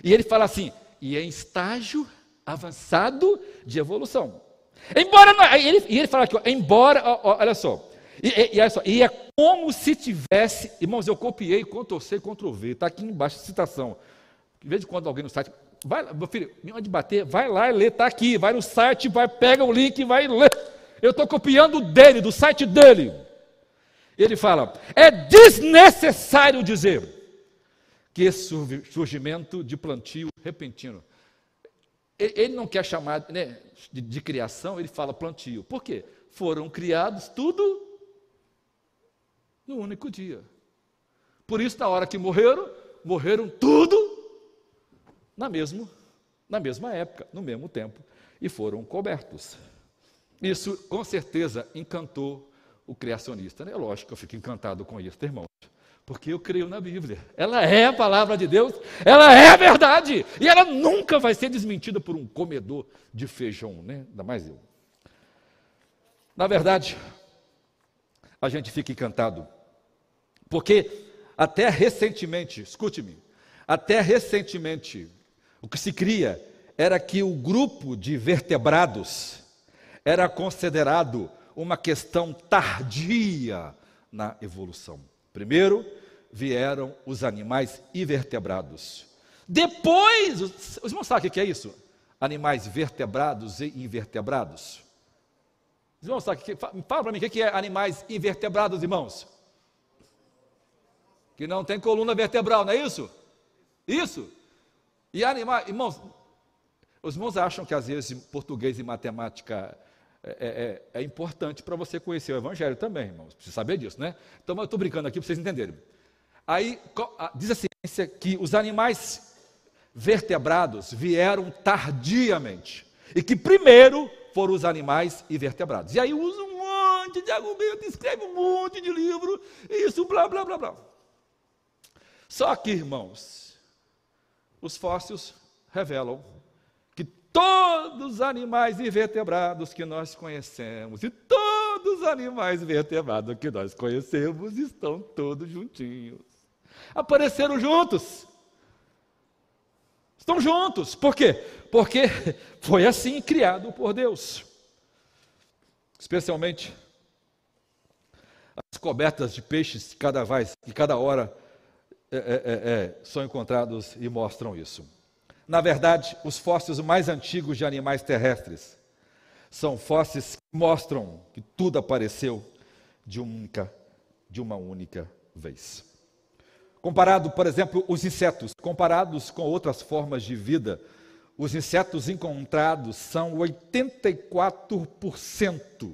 E ele fala assim, e é em estágio avançado de evolução. Embora, não, ele, ele fala aqui, ó, embora, ó, olha só, e, e, e, olha só, e é como se tivesse, irmãos, eu copiei, Ctrl-C, Ctrl-V, está aqui embaixo a citação. De vez em quando alguém no site, vai, meu filho, de bater, vai lá e lê, está aqui, vai no site, vai, pega o link e vai ler. Eu estou copiando dele, do site dele. Ele fala, é desnecessário dizer que esse surgimento de plantio repentino. Ele não quer chamar né, de, de criação, ele fala plantio. Por quê? Foram criados tudo no único dia. Por isso, na hora que morreram, morreram tudo na, mesmo, na mesma época, no mesmo tempo, e foram cobertos. Isso, com certeza, encantou o criacionista. É lógico que eu fico encantado com isso, irmãos. Porque eu creio na Bíblia. Ela é a palavra de Deus, ela é a verdade. E ela nunca vai ser desmentida por um comedor de feijão, né? Ainda mais eu. Na verdade, a gente fica encantado Porque até recentemente, escute-me, até recentemente, o que se cria era que o grupo de vertebrados era considerado uma questão tardia na evolução. Primeiro vieram os animais invertebrados. Depois, os irmãos sabem o que é isso? Animais vertebrados e invertebrados. Os irmãos sabem Fala para mim o que é animais invertebrados, irmãos. Que não tem coluna vertebral, não é isso? Isso. E animais, irmãos, os irmãos acham que às vezes português e matemática é, é, é, é importante para você conhecer o Evangelho também, irmãos. Precisa saber disso, né? Então, eu estou brincando aqui para vocês entenderem. Aí, diz a ciência que os animais vertebrados vieram tardiamente. E que primeiro foram os animais invertebrados. E aí usa um monte de argumento, escreve um monte de livro, isso, blá, blá, blá, blá. Só que, irmãos, os fósseis revelam todos os animais invertebrados que nós conhecemos e todos os animais vertebrados que nós conhecemos estão todos juntinhos. Apareceram juntos. Estão juntos. Por quê? Porque foi assim criado por Deus. Especialmente as descobertas de peixes que cada vez, que cada hora é, é, é, é são encontrados e mostram isso. Na verdade, os fósseis mais antigos de animais terrestres são fósseis que mostram que tudo apareceu de, única, de uma única vez. Comparado, por exemplo, os insetos, comparados com outras formas de vida, os insetos encontrados são 84%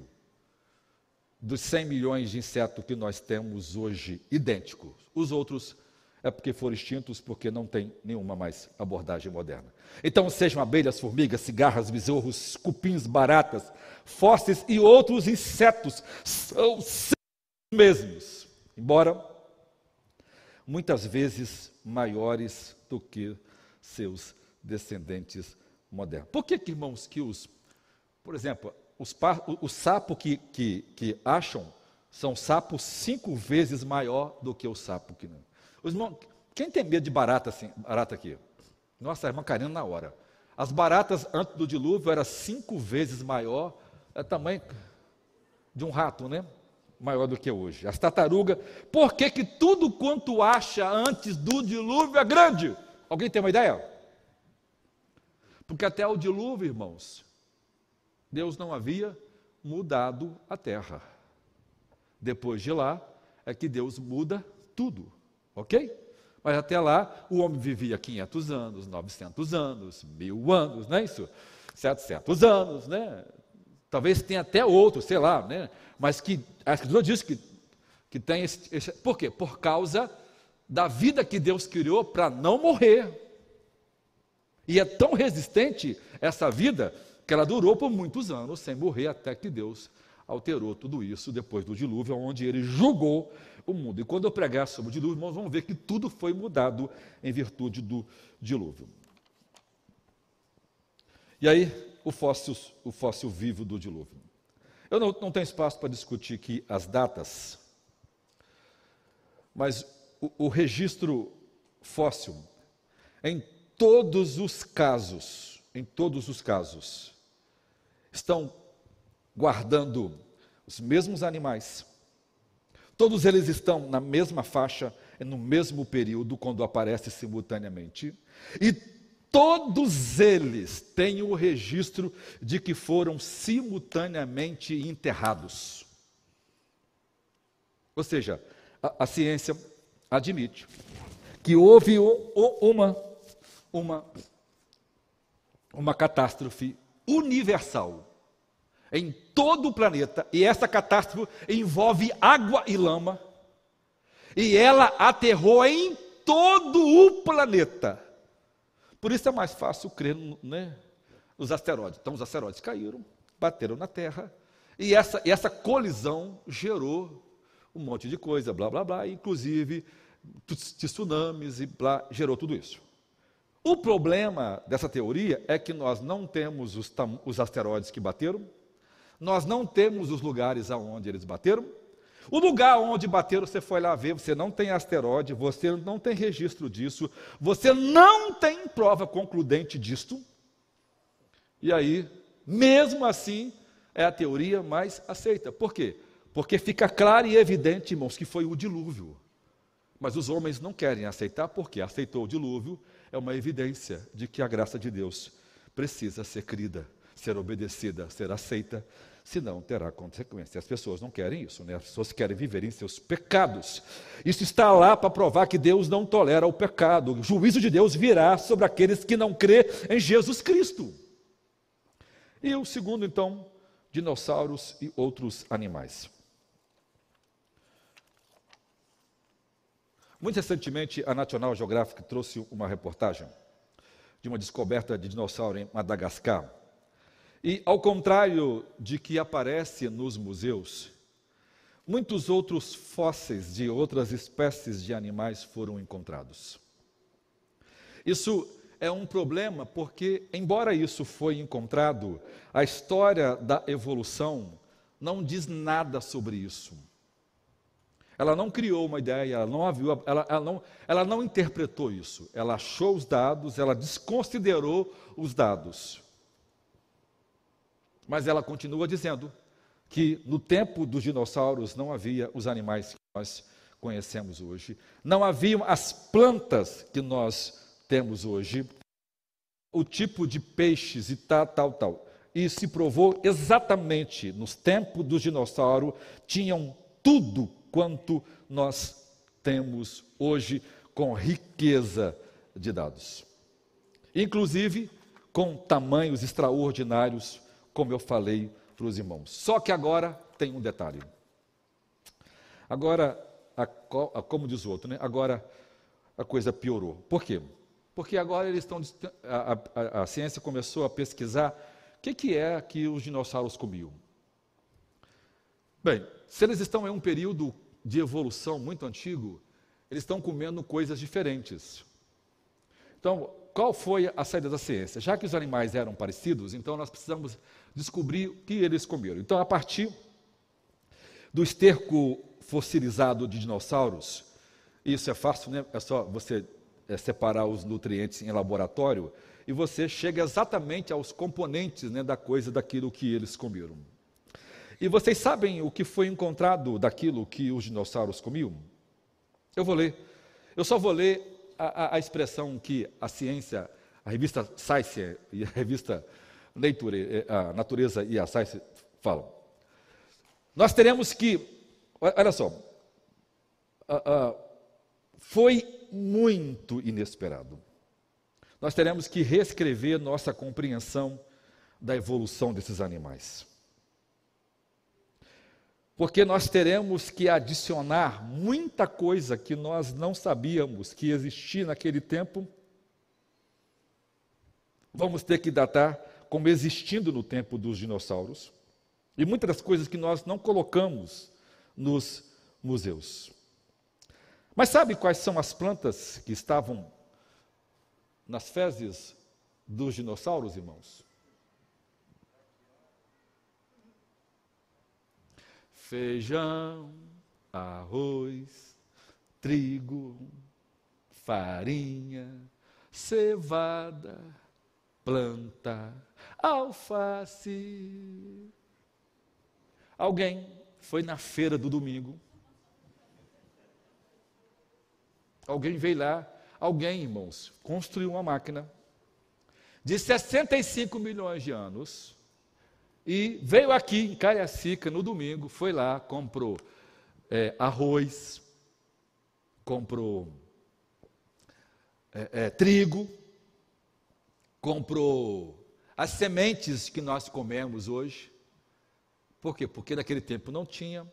dos 100 milhões de insetos que nós temos hoje idênticos. Os outros é porque foram extintos, porque não tem nenhuma mais abordagem moderna. Então, sejam abelhas, formigas, cigarras, besouros, cupins, baratas, fósseis e outros insetos, são os mesmos, embora muitas vezes maiores do que seus descendentes modernos. Por que, que irmãos, que os, por exemplo, os, o, o sapo que, que, que acham são sapos cinco vezes maior do que o sapo que não. Os irmãos, quem tem medo de barata assim, barata aqui? Nossa, a irmã Karina na hora. As baratas antes do dilúvio era cinco vezes maior, é tamanho de um rato, né? Maior do que hoje. As tartarugas, por que, que tudo quanto acha antes do dilúvio é grande? Alguém tem uma ideia? Porque até o dilúvio, irmãos, Deus não havia mudado a terra. Depois de lá, é que Deus muda tudo. Ok? Mas até lá, o homem vivia 500 anos, 900 anos, mil anos, não é isso? 700 anos, né? Talvez tenha até outros, sei lá, né? Mas que a Escritura diz que, que tem esse, esse. Por quê? Por causa da vida que Deus criou para não morrer. E é tão resistente essa vida que ela durou por muitos anos sem morrer, até que Deus alterou tudo isso depois do dilúvio, onde ele julgou o mundo. E quando eu pregar sobre o dilúvio, irmãos, vamos ver que tudo foi mudado em virtude do dilúvio. E aí, o fóssil, o fóssil vivo do dilúvio. Eu não, não tenho espaço para discutir aqui as datas, mas o, o registro fóssil, em todos os casos, em todos os casos, estão guardando os mesmos animais, Todos eles estão na mesma faixa, no mesmo período, quando aparece simultaneamente. E todos eles têm o registro de que foram simultaneamente enterrados. Ou seja, a, a ciência admite que houve uma, uma, uma catástrofe universal em todo o planeta, e essa catástrofe envolve água e lama, e ela aterrou em todo o planeta. Por isso é mais fácil crer né, nos asteroides. Então, os asteroides caíram, bateram na Terra, e essa, essa colisão gerou um monte de coisa, blá, blá, blá, inclusive tsunamis e blá, gerou tudo isso. O problema dessa teoria é que nós não temos os, os asteroides que bateram, nós não temos os lugares aonde eles bateram, O lugar onde bateram, você foi lá ver, você não tem asteroide, você não tem registro disso, você não tem prova concludente disto. E aí, mesmo assim, é a teoria mais aceita. Por quê? Porque fica claro e evidente, irmãos, que foi o dilúvio. Mas os homens não querem aceitar, porque aceitou o dilúvio, é uma evidência de que a graça de Deus precisa ser crida, ser obedecida, ser aceita, senão terá consequência. As pessoas não querem isso, né? As pessoas querem viver em seus pecados. Isso está lá para provar que Deus não tolera o pecado. O juízo de Deus virá sobre aqueles que não crê em Jesus Cristo. E o segundo, então, dinossauros e outros animais. Muito recentemente, a National Geographic trouxe uma reportagem de uma descoberta de dinossauro em Madagascar. E, ao contrário de que aparece nos museus, muitos outros fósseis de outras espécies de animais foram encontrados. Isso é um problema porque, embora isso foi encontrado, a história da evolução não diz nada sobre isso. Ela não criou uma ideia, ela não, ela, ela, não, ela não interpretou isso. Ela achou os dados, ela desconsiderou os dados. Mas ela continua dizendo que no tempo dos dinossauros não havia os animais que nós conhecemos hoje, não haviam as plantas que nós temos hoje, o tipo de peixes e tal, tal, tal. E se provou exatamente nos tempos dos dinossauros tinham tudo quanto nós temos hoje com riqueza de dados. Inclusive com tamanhos extraordinários como eu falei para os irmãos. Só que agora tem um detalhe. Agora, a, a, como diz o outro, né? agora a coisa piorou. Por quê? Porque agora eles estão. A, a ciência começou a pesquisar o que, que é que os dinossauros comiam. Bem, se eles estão em um período de evolução muito antigo, eles estão comendo coisas diferentes. Então, qual foi a saída da ciência? Já que os animais eram parecidos, então nós precisamos descobrir o que eles comeram. Então, a partir do esterco fossilizado de dinossauros, isso é fácil, né? É só você é, separar os nutrientes em laboratório e você chega exatamente aos componentes né, da coisa, daquilo que eles comeram. E vocês sabem o que foi encontrado daquilo que os dinossauros comiam? Eu vou ler. Eu só vou ler a, a, expressão que a ciência, a revista Science e a revista Nature, a Natureza e a Science falam. Nós teremos que, olha só, uh, uh, foi muito inesperado. Nós teremos que reescrever nossa compreensão da evolução desses animais. Porque nós teremos que adicionar muita coisa que nós não sabíamos que existia naquele tempo. Vamos ter que datar como existindo no tempo dos dinossauros, e muitas das coisas que nós não colocamos nos museus. Mas sabe quais são as plantas que estavam nas fezes dos dinossauros, irmãos? Feijão, arroz, trigo, farinha, cevada, planta, alface. Alguém foi na feira do domingo. Alguém veio lá, alguém, irmãos, construiu uma máquina de 65 milhões de anos e veio aqui em Cariacica no domingo, foi lá, comprou é, arroz, comprou é, é, trigo, comprou as sementes que nós comemos hoje. Por quê? Porque naquele tempo não tinha.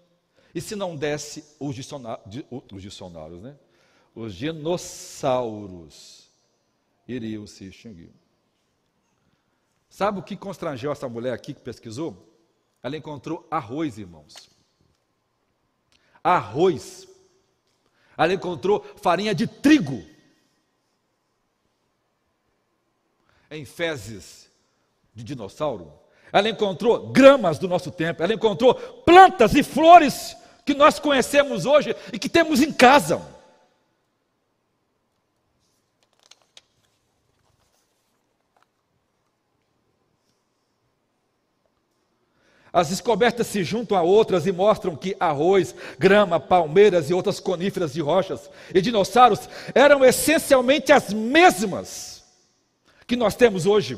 E se não desse os, os dicionários, né? Os dinossauros iriam se extinguir. Sabe o que constrangeu essa mulher aqui que pesquisou? Ela encontrou arroz, irmãos. Arroz. Ela encontrou farinha de trigo. Em fezes de dinossauro. Ela encontrou gramas do nosso tempo, ela encontrou plantas e flores que nós conhecemos hoje e que temos em casa. As descobertas se juntam a outras e mostram que arroz, grama, palmeiras e outras coníferas de rochas e dinossauros eram essencialmente as mesmas que nós temos hoje.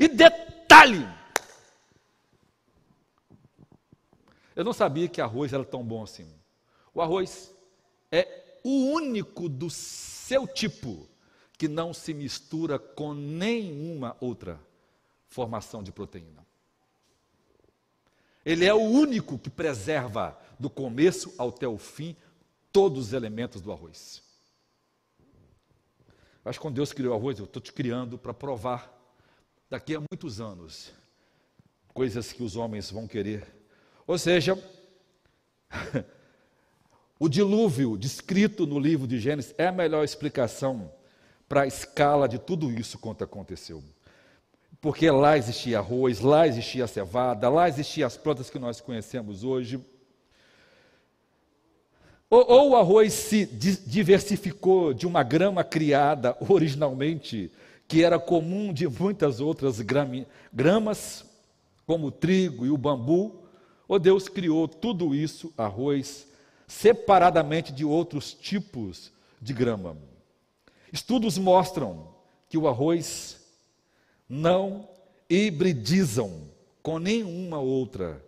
E detalhe: eu não sabia que arroz era tão bom assim. O arroz é o único do seu tipo que não se mistura com nenhuma outra formação de proteína. Ele é o único que preserva do começo até o fim todos os elementos do arroz. Que quando Deus criou o arroz, eu estou te criando para provar daqui a muitos anos coisas que os homens vão querer. Ou seja, o dilúvio descrito no livro de Gênesis é a melhor explicação para a escala de tudo isso quanto aconteceu porque lá existia arroz, lá existia cevada, lá existiam as plantas que nós conhecemos hoje. Ou, ou o arroz se diversificou de uma grama criada originalmente, que era comum de muitas outras gramas, como o trigo e o bambu, ou Deus criou tudo isso, arroz, separadamente de outros tipos de grama. Estudos mostram que o arroz não hibridizam com nenhuma outra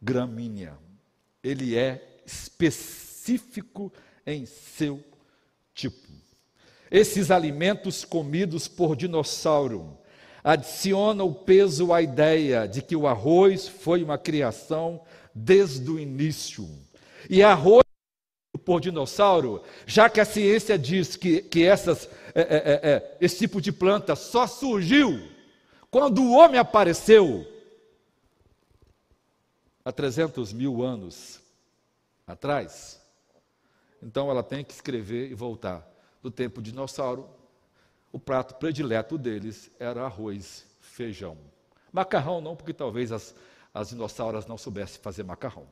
gramínea. Ele é específico em seu tipo. Esses alimentos comidos por dinossauro adicionam o peso à ideia de que o arroz foi uma criação desde o início. E arroz por dinossauro, já que a ciência diz que, que essas, é, é, é, esse tipo de planta só surgiu quando o homem apareceu, há 300 mil anos atrás, então ela tem que escrever e voltar. Do tempo de dinossauro, o prato predileto deles era arroz, feijão. Macarrão não, porque talvez as, as dinossauras não soubessem fazer macarrão.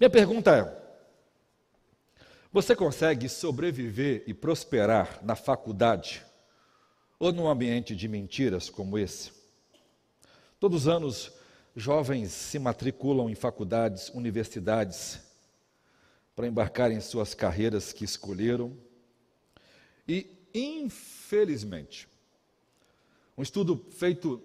Minha pergunta é: você consegue sobreviver e prosperar na faculdade ou num ambiente de mentiras como esse? Todos os anos, jovens se matriculam em faculdades, universidades, para embarcar em suas carreiras que escolheram. E, infelizmente, um estudo feito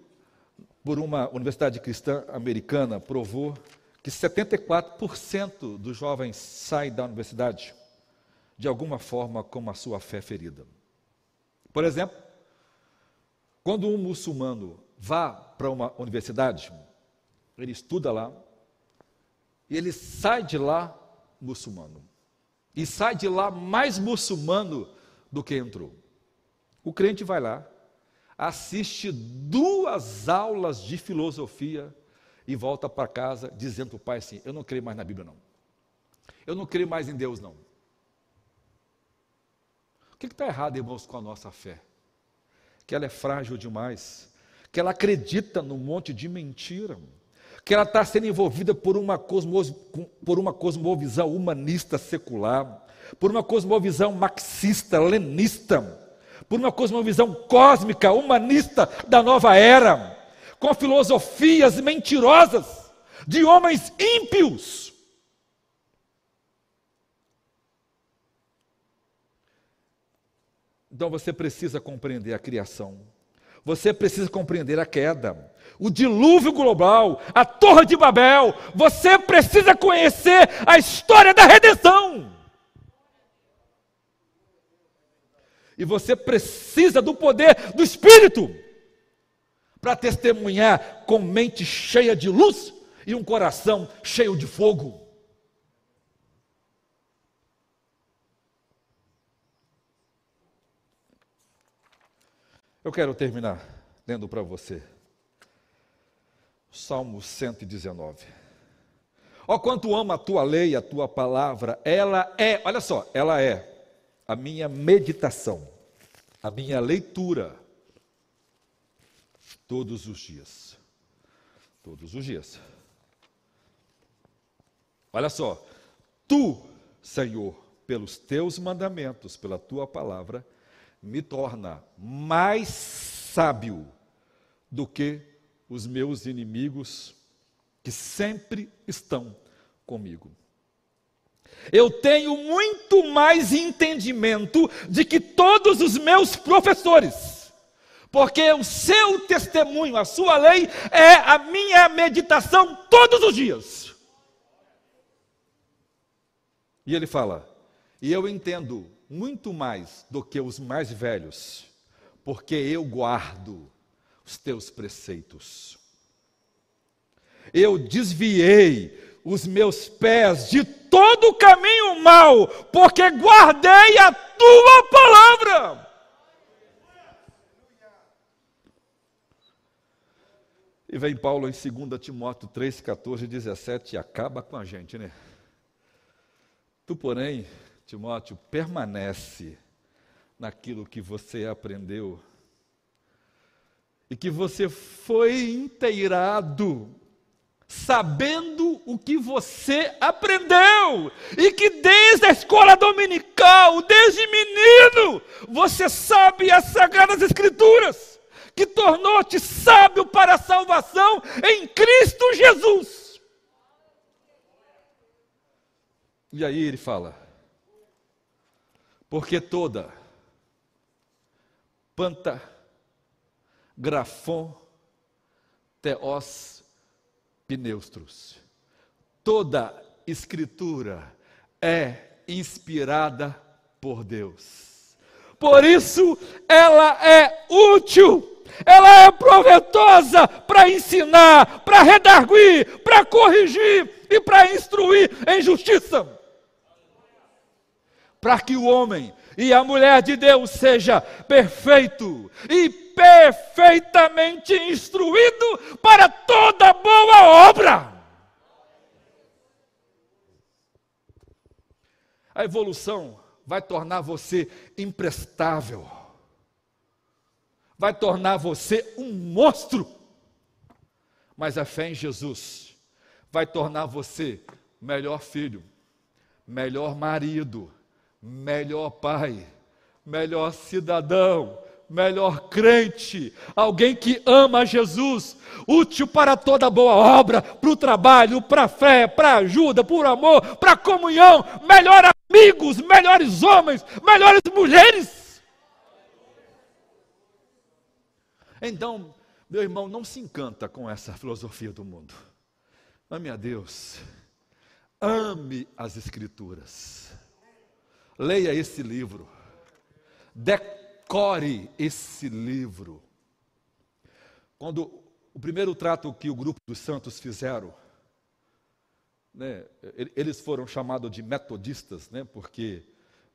por uma universidade cristã americana provou que 74% dos jovens saem da universidade de alguma forma com a sua fé ferida. Por exemplo, quando um muçulmano vá para uma universidade, ele estuda lá, e ele sai de lá muçulmano. E sai de lá mais muçulmano do que entrou. O crente vai lá, assiste duas aulas de filosofia e volta para casa dizendo para o pai assim: Eu não creio mais na Bíblia, não. Eu não creio mais em Deus, não que está errado, irmãos, com a nossa fé? Que ela é frágil demais, que ela acredita num monte de mentira, que ela está sendo envolvida por uma, cosmos, por uma cosmovisão humanista secular, por uma cosmovisão marxista, lenista, por uma cosmovisão cósmica, humanista da nova era, com filosofias mentirosas de homens ímpios Então você precisa compreender a criação. Você precisa compreender a queda, o dilúvio global, a Torre de Babel. Você precisa conhecer a história da redenção. E você precisa do poder do Espírito para testemunhar com mente cheia de luz e um coração cheio de fogo. Eu quero terminar lendo para você. Salmo 119. Ó quanto amo a tua lei, a tua palavra, ela é, olha só, ela é a minha meditação, a minha leitura Todos os dias. Todos os dias. Olha só, tu, Senhor, pelos teus mandamentos, pela tua palavra, me torna mais sábio do que os meus inimigos que sempre estão comigo. Eu tenho muito mais entendimento de que todos os meus professores, porque o seu testemunho, a sua lei, é a minha meditação todos os dias. E ele fala: e eu entendo muito mais do que os mais velhos, porque eu guardo os teus preceitos. Eu desviei os meus pés de todo o caminho mau, porque guardei a tua palavra. E vem Paulo em 2 Timóteo 3, 14 e 17 e acaba com a gente, né? Tu, porém, Timóteo, permanece naquilo que você aprendeu e que você foi inteirado, sabendo o que você aprendeu, e que desde a escola dominical, desde menino, você sabe as Sagradas Escrituras, que tornou-te sábio para a salvação em Cristo Jesus. E aí ele fala: porque toda panta, grafon, teos, pneustros. Toda escritura é inspirada por Deus. Por isso ela é útil, ela é proveitosa para ensinar, para redarguir, para corrigir e para instruir em justiça para que o homem e a mulher de Deus seja perfeito e perfeitamente instruído para toda boa obra. A evolução vai tornar você imprestável, vai tornar você um monstro, mas a fé em Jesus vai tornar você melhor filho, melhor marido, melhor pai, melhor cidadão, melhor crente, alguém que ama Jesus, útil para toda boa obra, para o trabalho, para a fé, para a ajuda, por amor, para a comunhão, melhor amigos, melhores homens, melhores mulheres. Então, meu irmão, não se encanta com essa filosofia do mundo. Ame a Deus, ame as Escrituras. Leia esse livro. Decore esse livro. Quando o primeiro trato que o grupo dos santos fizeram, né, eles foram chamados de metodistas, né, porque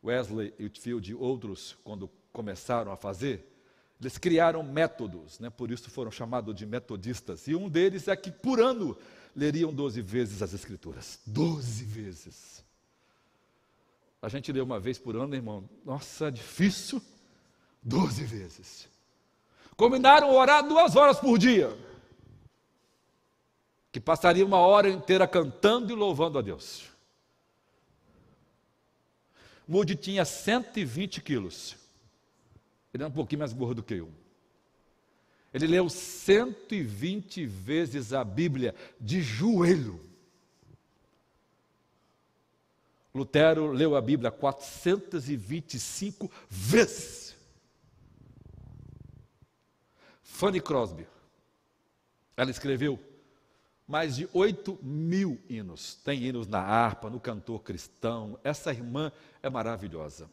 Wesley, Whitfield e outros, quando começaram a fazer, eles criaram métodos, né, por isso foram chamados de metodistas. E um deles é que por ano leriam 12 vezes as Escrituras. 12 vezes. A gente lê uma vez por ano, irmão. Nossa, difícil. Doze vezes. Combinaram orar duas horas por dia. Que passaria uma hora inteira cantando e louvando a Deus. Moody tinha 120 quilos. Ele é um pouquinho mais gordo que eu. Ele leu 120 vezes a Bíblia de joelho. Lutero leu a Bíblia 425 vezes. Fanny Crosby, ela escreveu mais de 8 mil hinos. Tem hinos na harpa, no cantor cristão. Essa irmã é maravilhosa.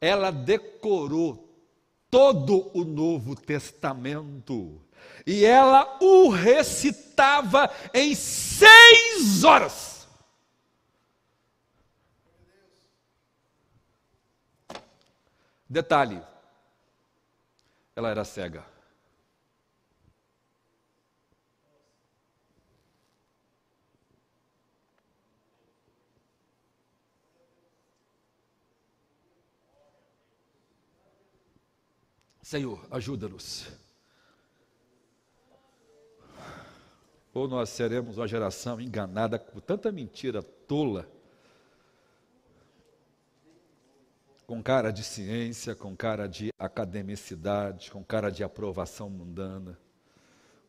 Ela decorou todo o Novo Testamento e ela o recitava em seis horas. Detalhe: ela era cega. Senhor, ajuda-nos ou nós seremos uma geração enganada com tanta mentira tola, com cara de ciência, com cara de academicidade, com cara de aprovação mundana,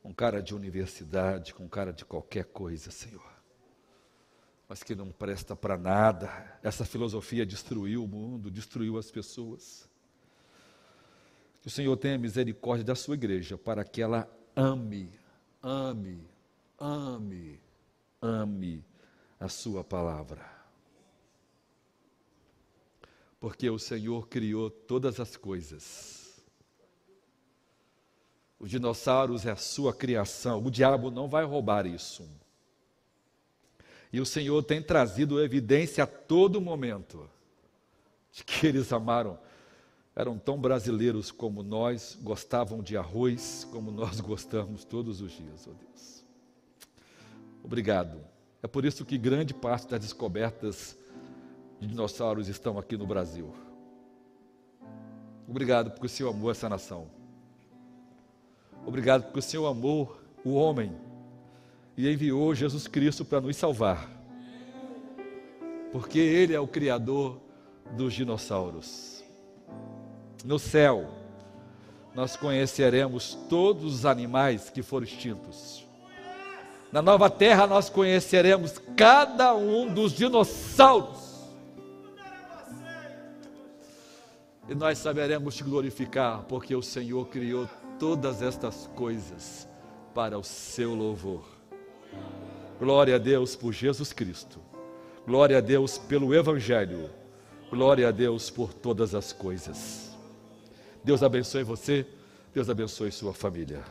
com cara de universidade, com cara de qualquer coisa, Senhor. Mas que não presta para nada. Essa filosofia destruiu o mundo, destruiu as pessoas. Que o Senhor tenha misericórdia da sua igreja para que ela ame, ame, ame, ame a Sua palavra. Porque o Senhor criou todas as coisas. Os dinossauros é a sua criação, o diabo não vai roubar isso. E o Senhor tem trazido evidência a todo momento de que eles amaram, eram tão brasileiros como nós, gostavam de arroz, como nós gostamos todos os dias, oh Deus. Obrigado. É por isso que grande parte das descobertas de dinossauros estão aqui no Brasil. Obrigado porque o Senhor amou essa nação. Obrigado porque o Senhor amou o homem e enviou Jesus Cristo para nos salvar. Porque Ele é o Criador dos dinossauros. No céu, nós conheceremos todos os animais que foram extintos. Na nova terra nós conheceremos cada um dos dinossauros. E nós saberemos te glorificar, porque o Senhor criou todas estas coisas para o seu louvor. Glória a Deus por Jesus Cristo. Glória a Deus pelo Evangelho. Glória a Deus por todas as coisas. Deus abençoe você. Deus abençoe sua família.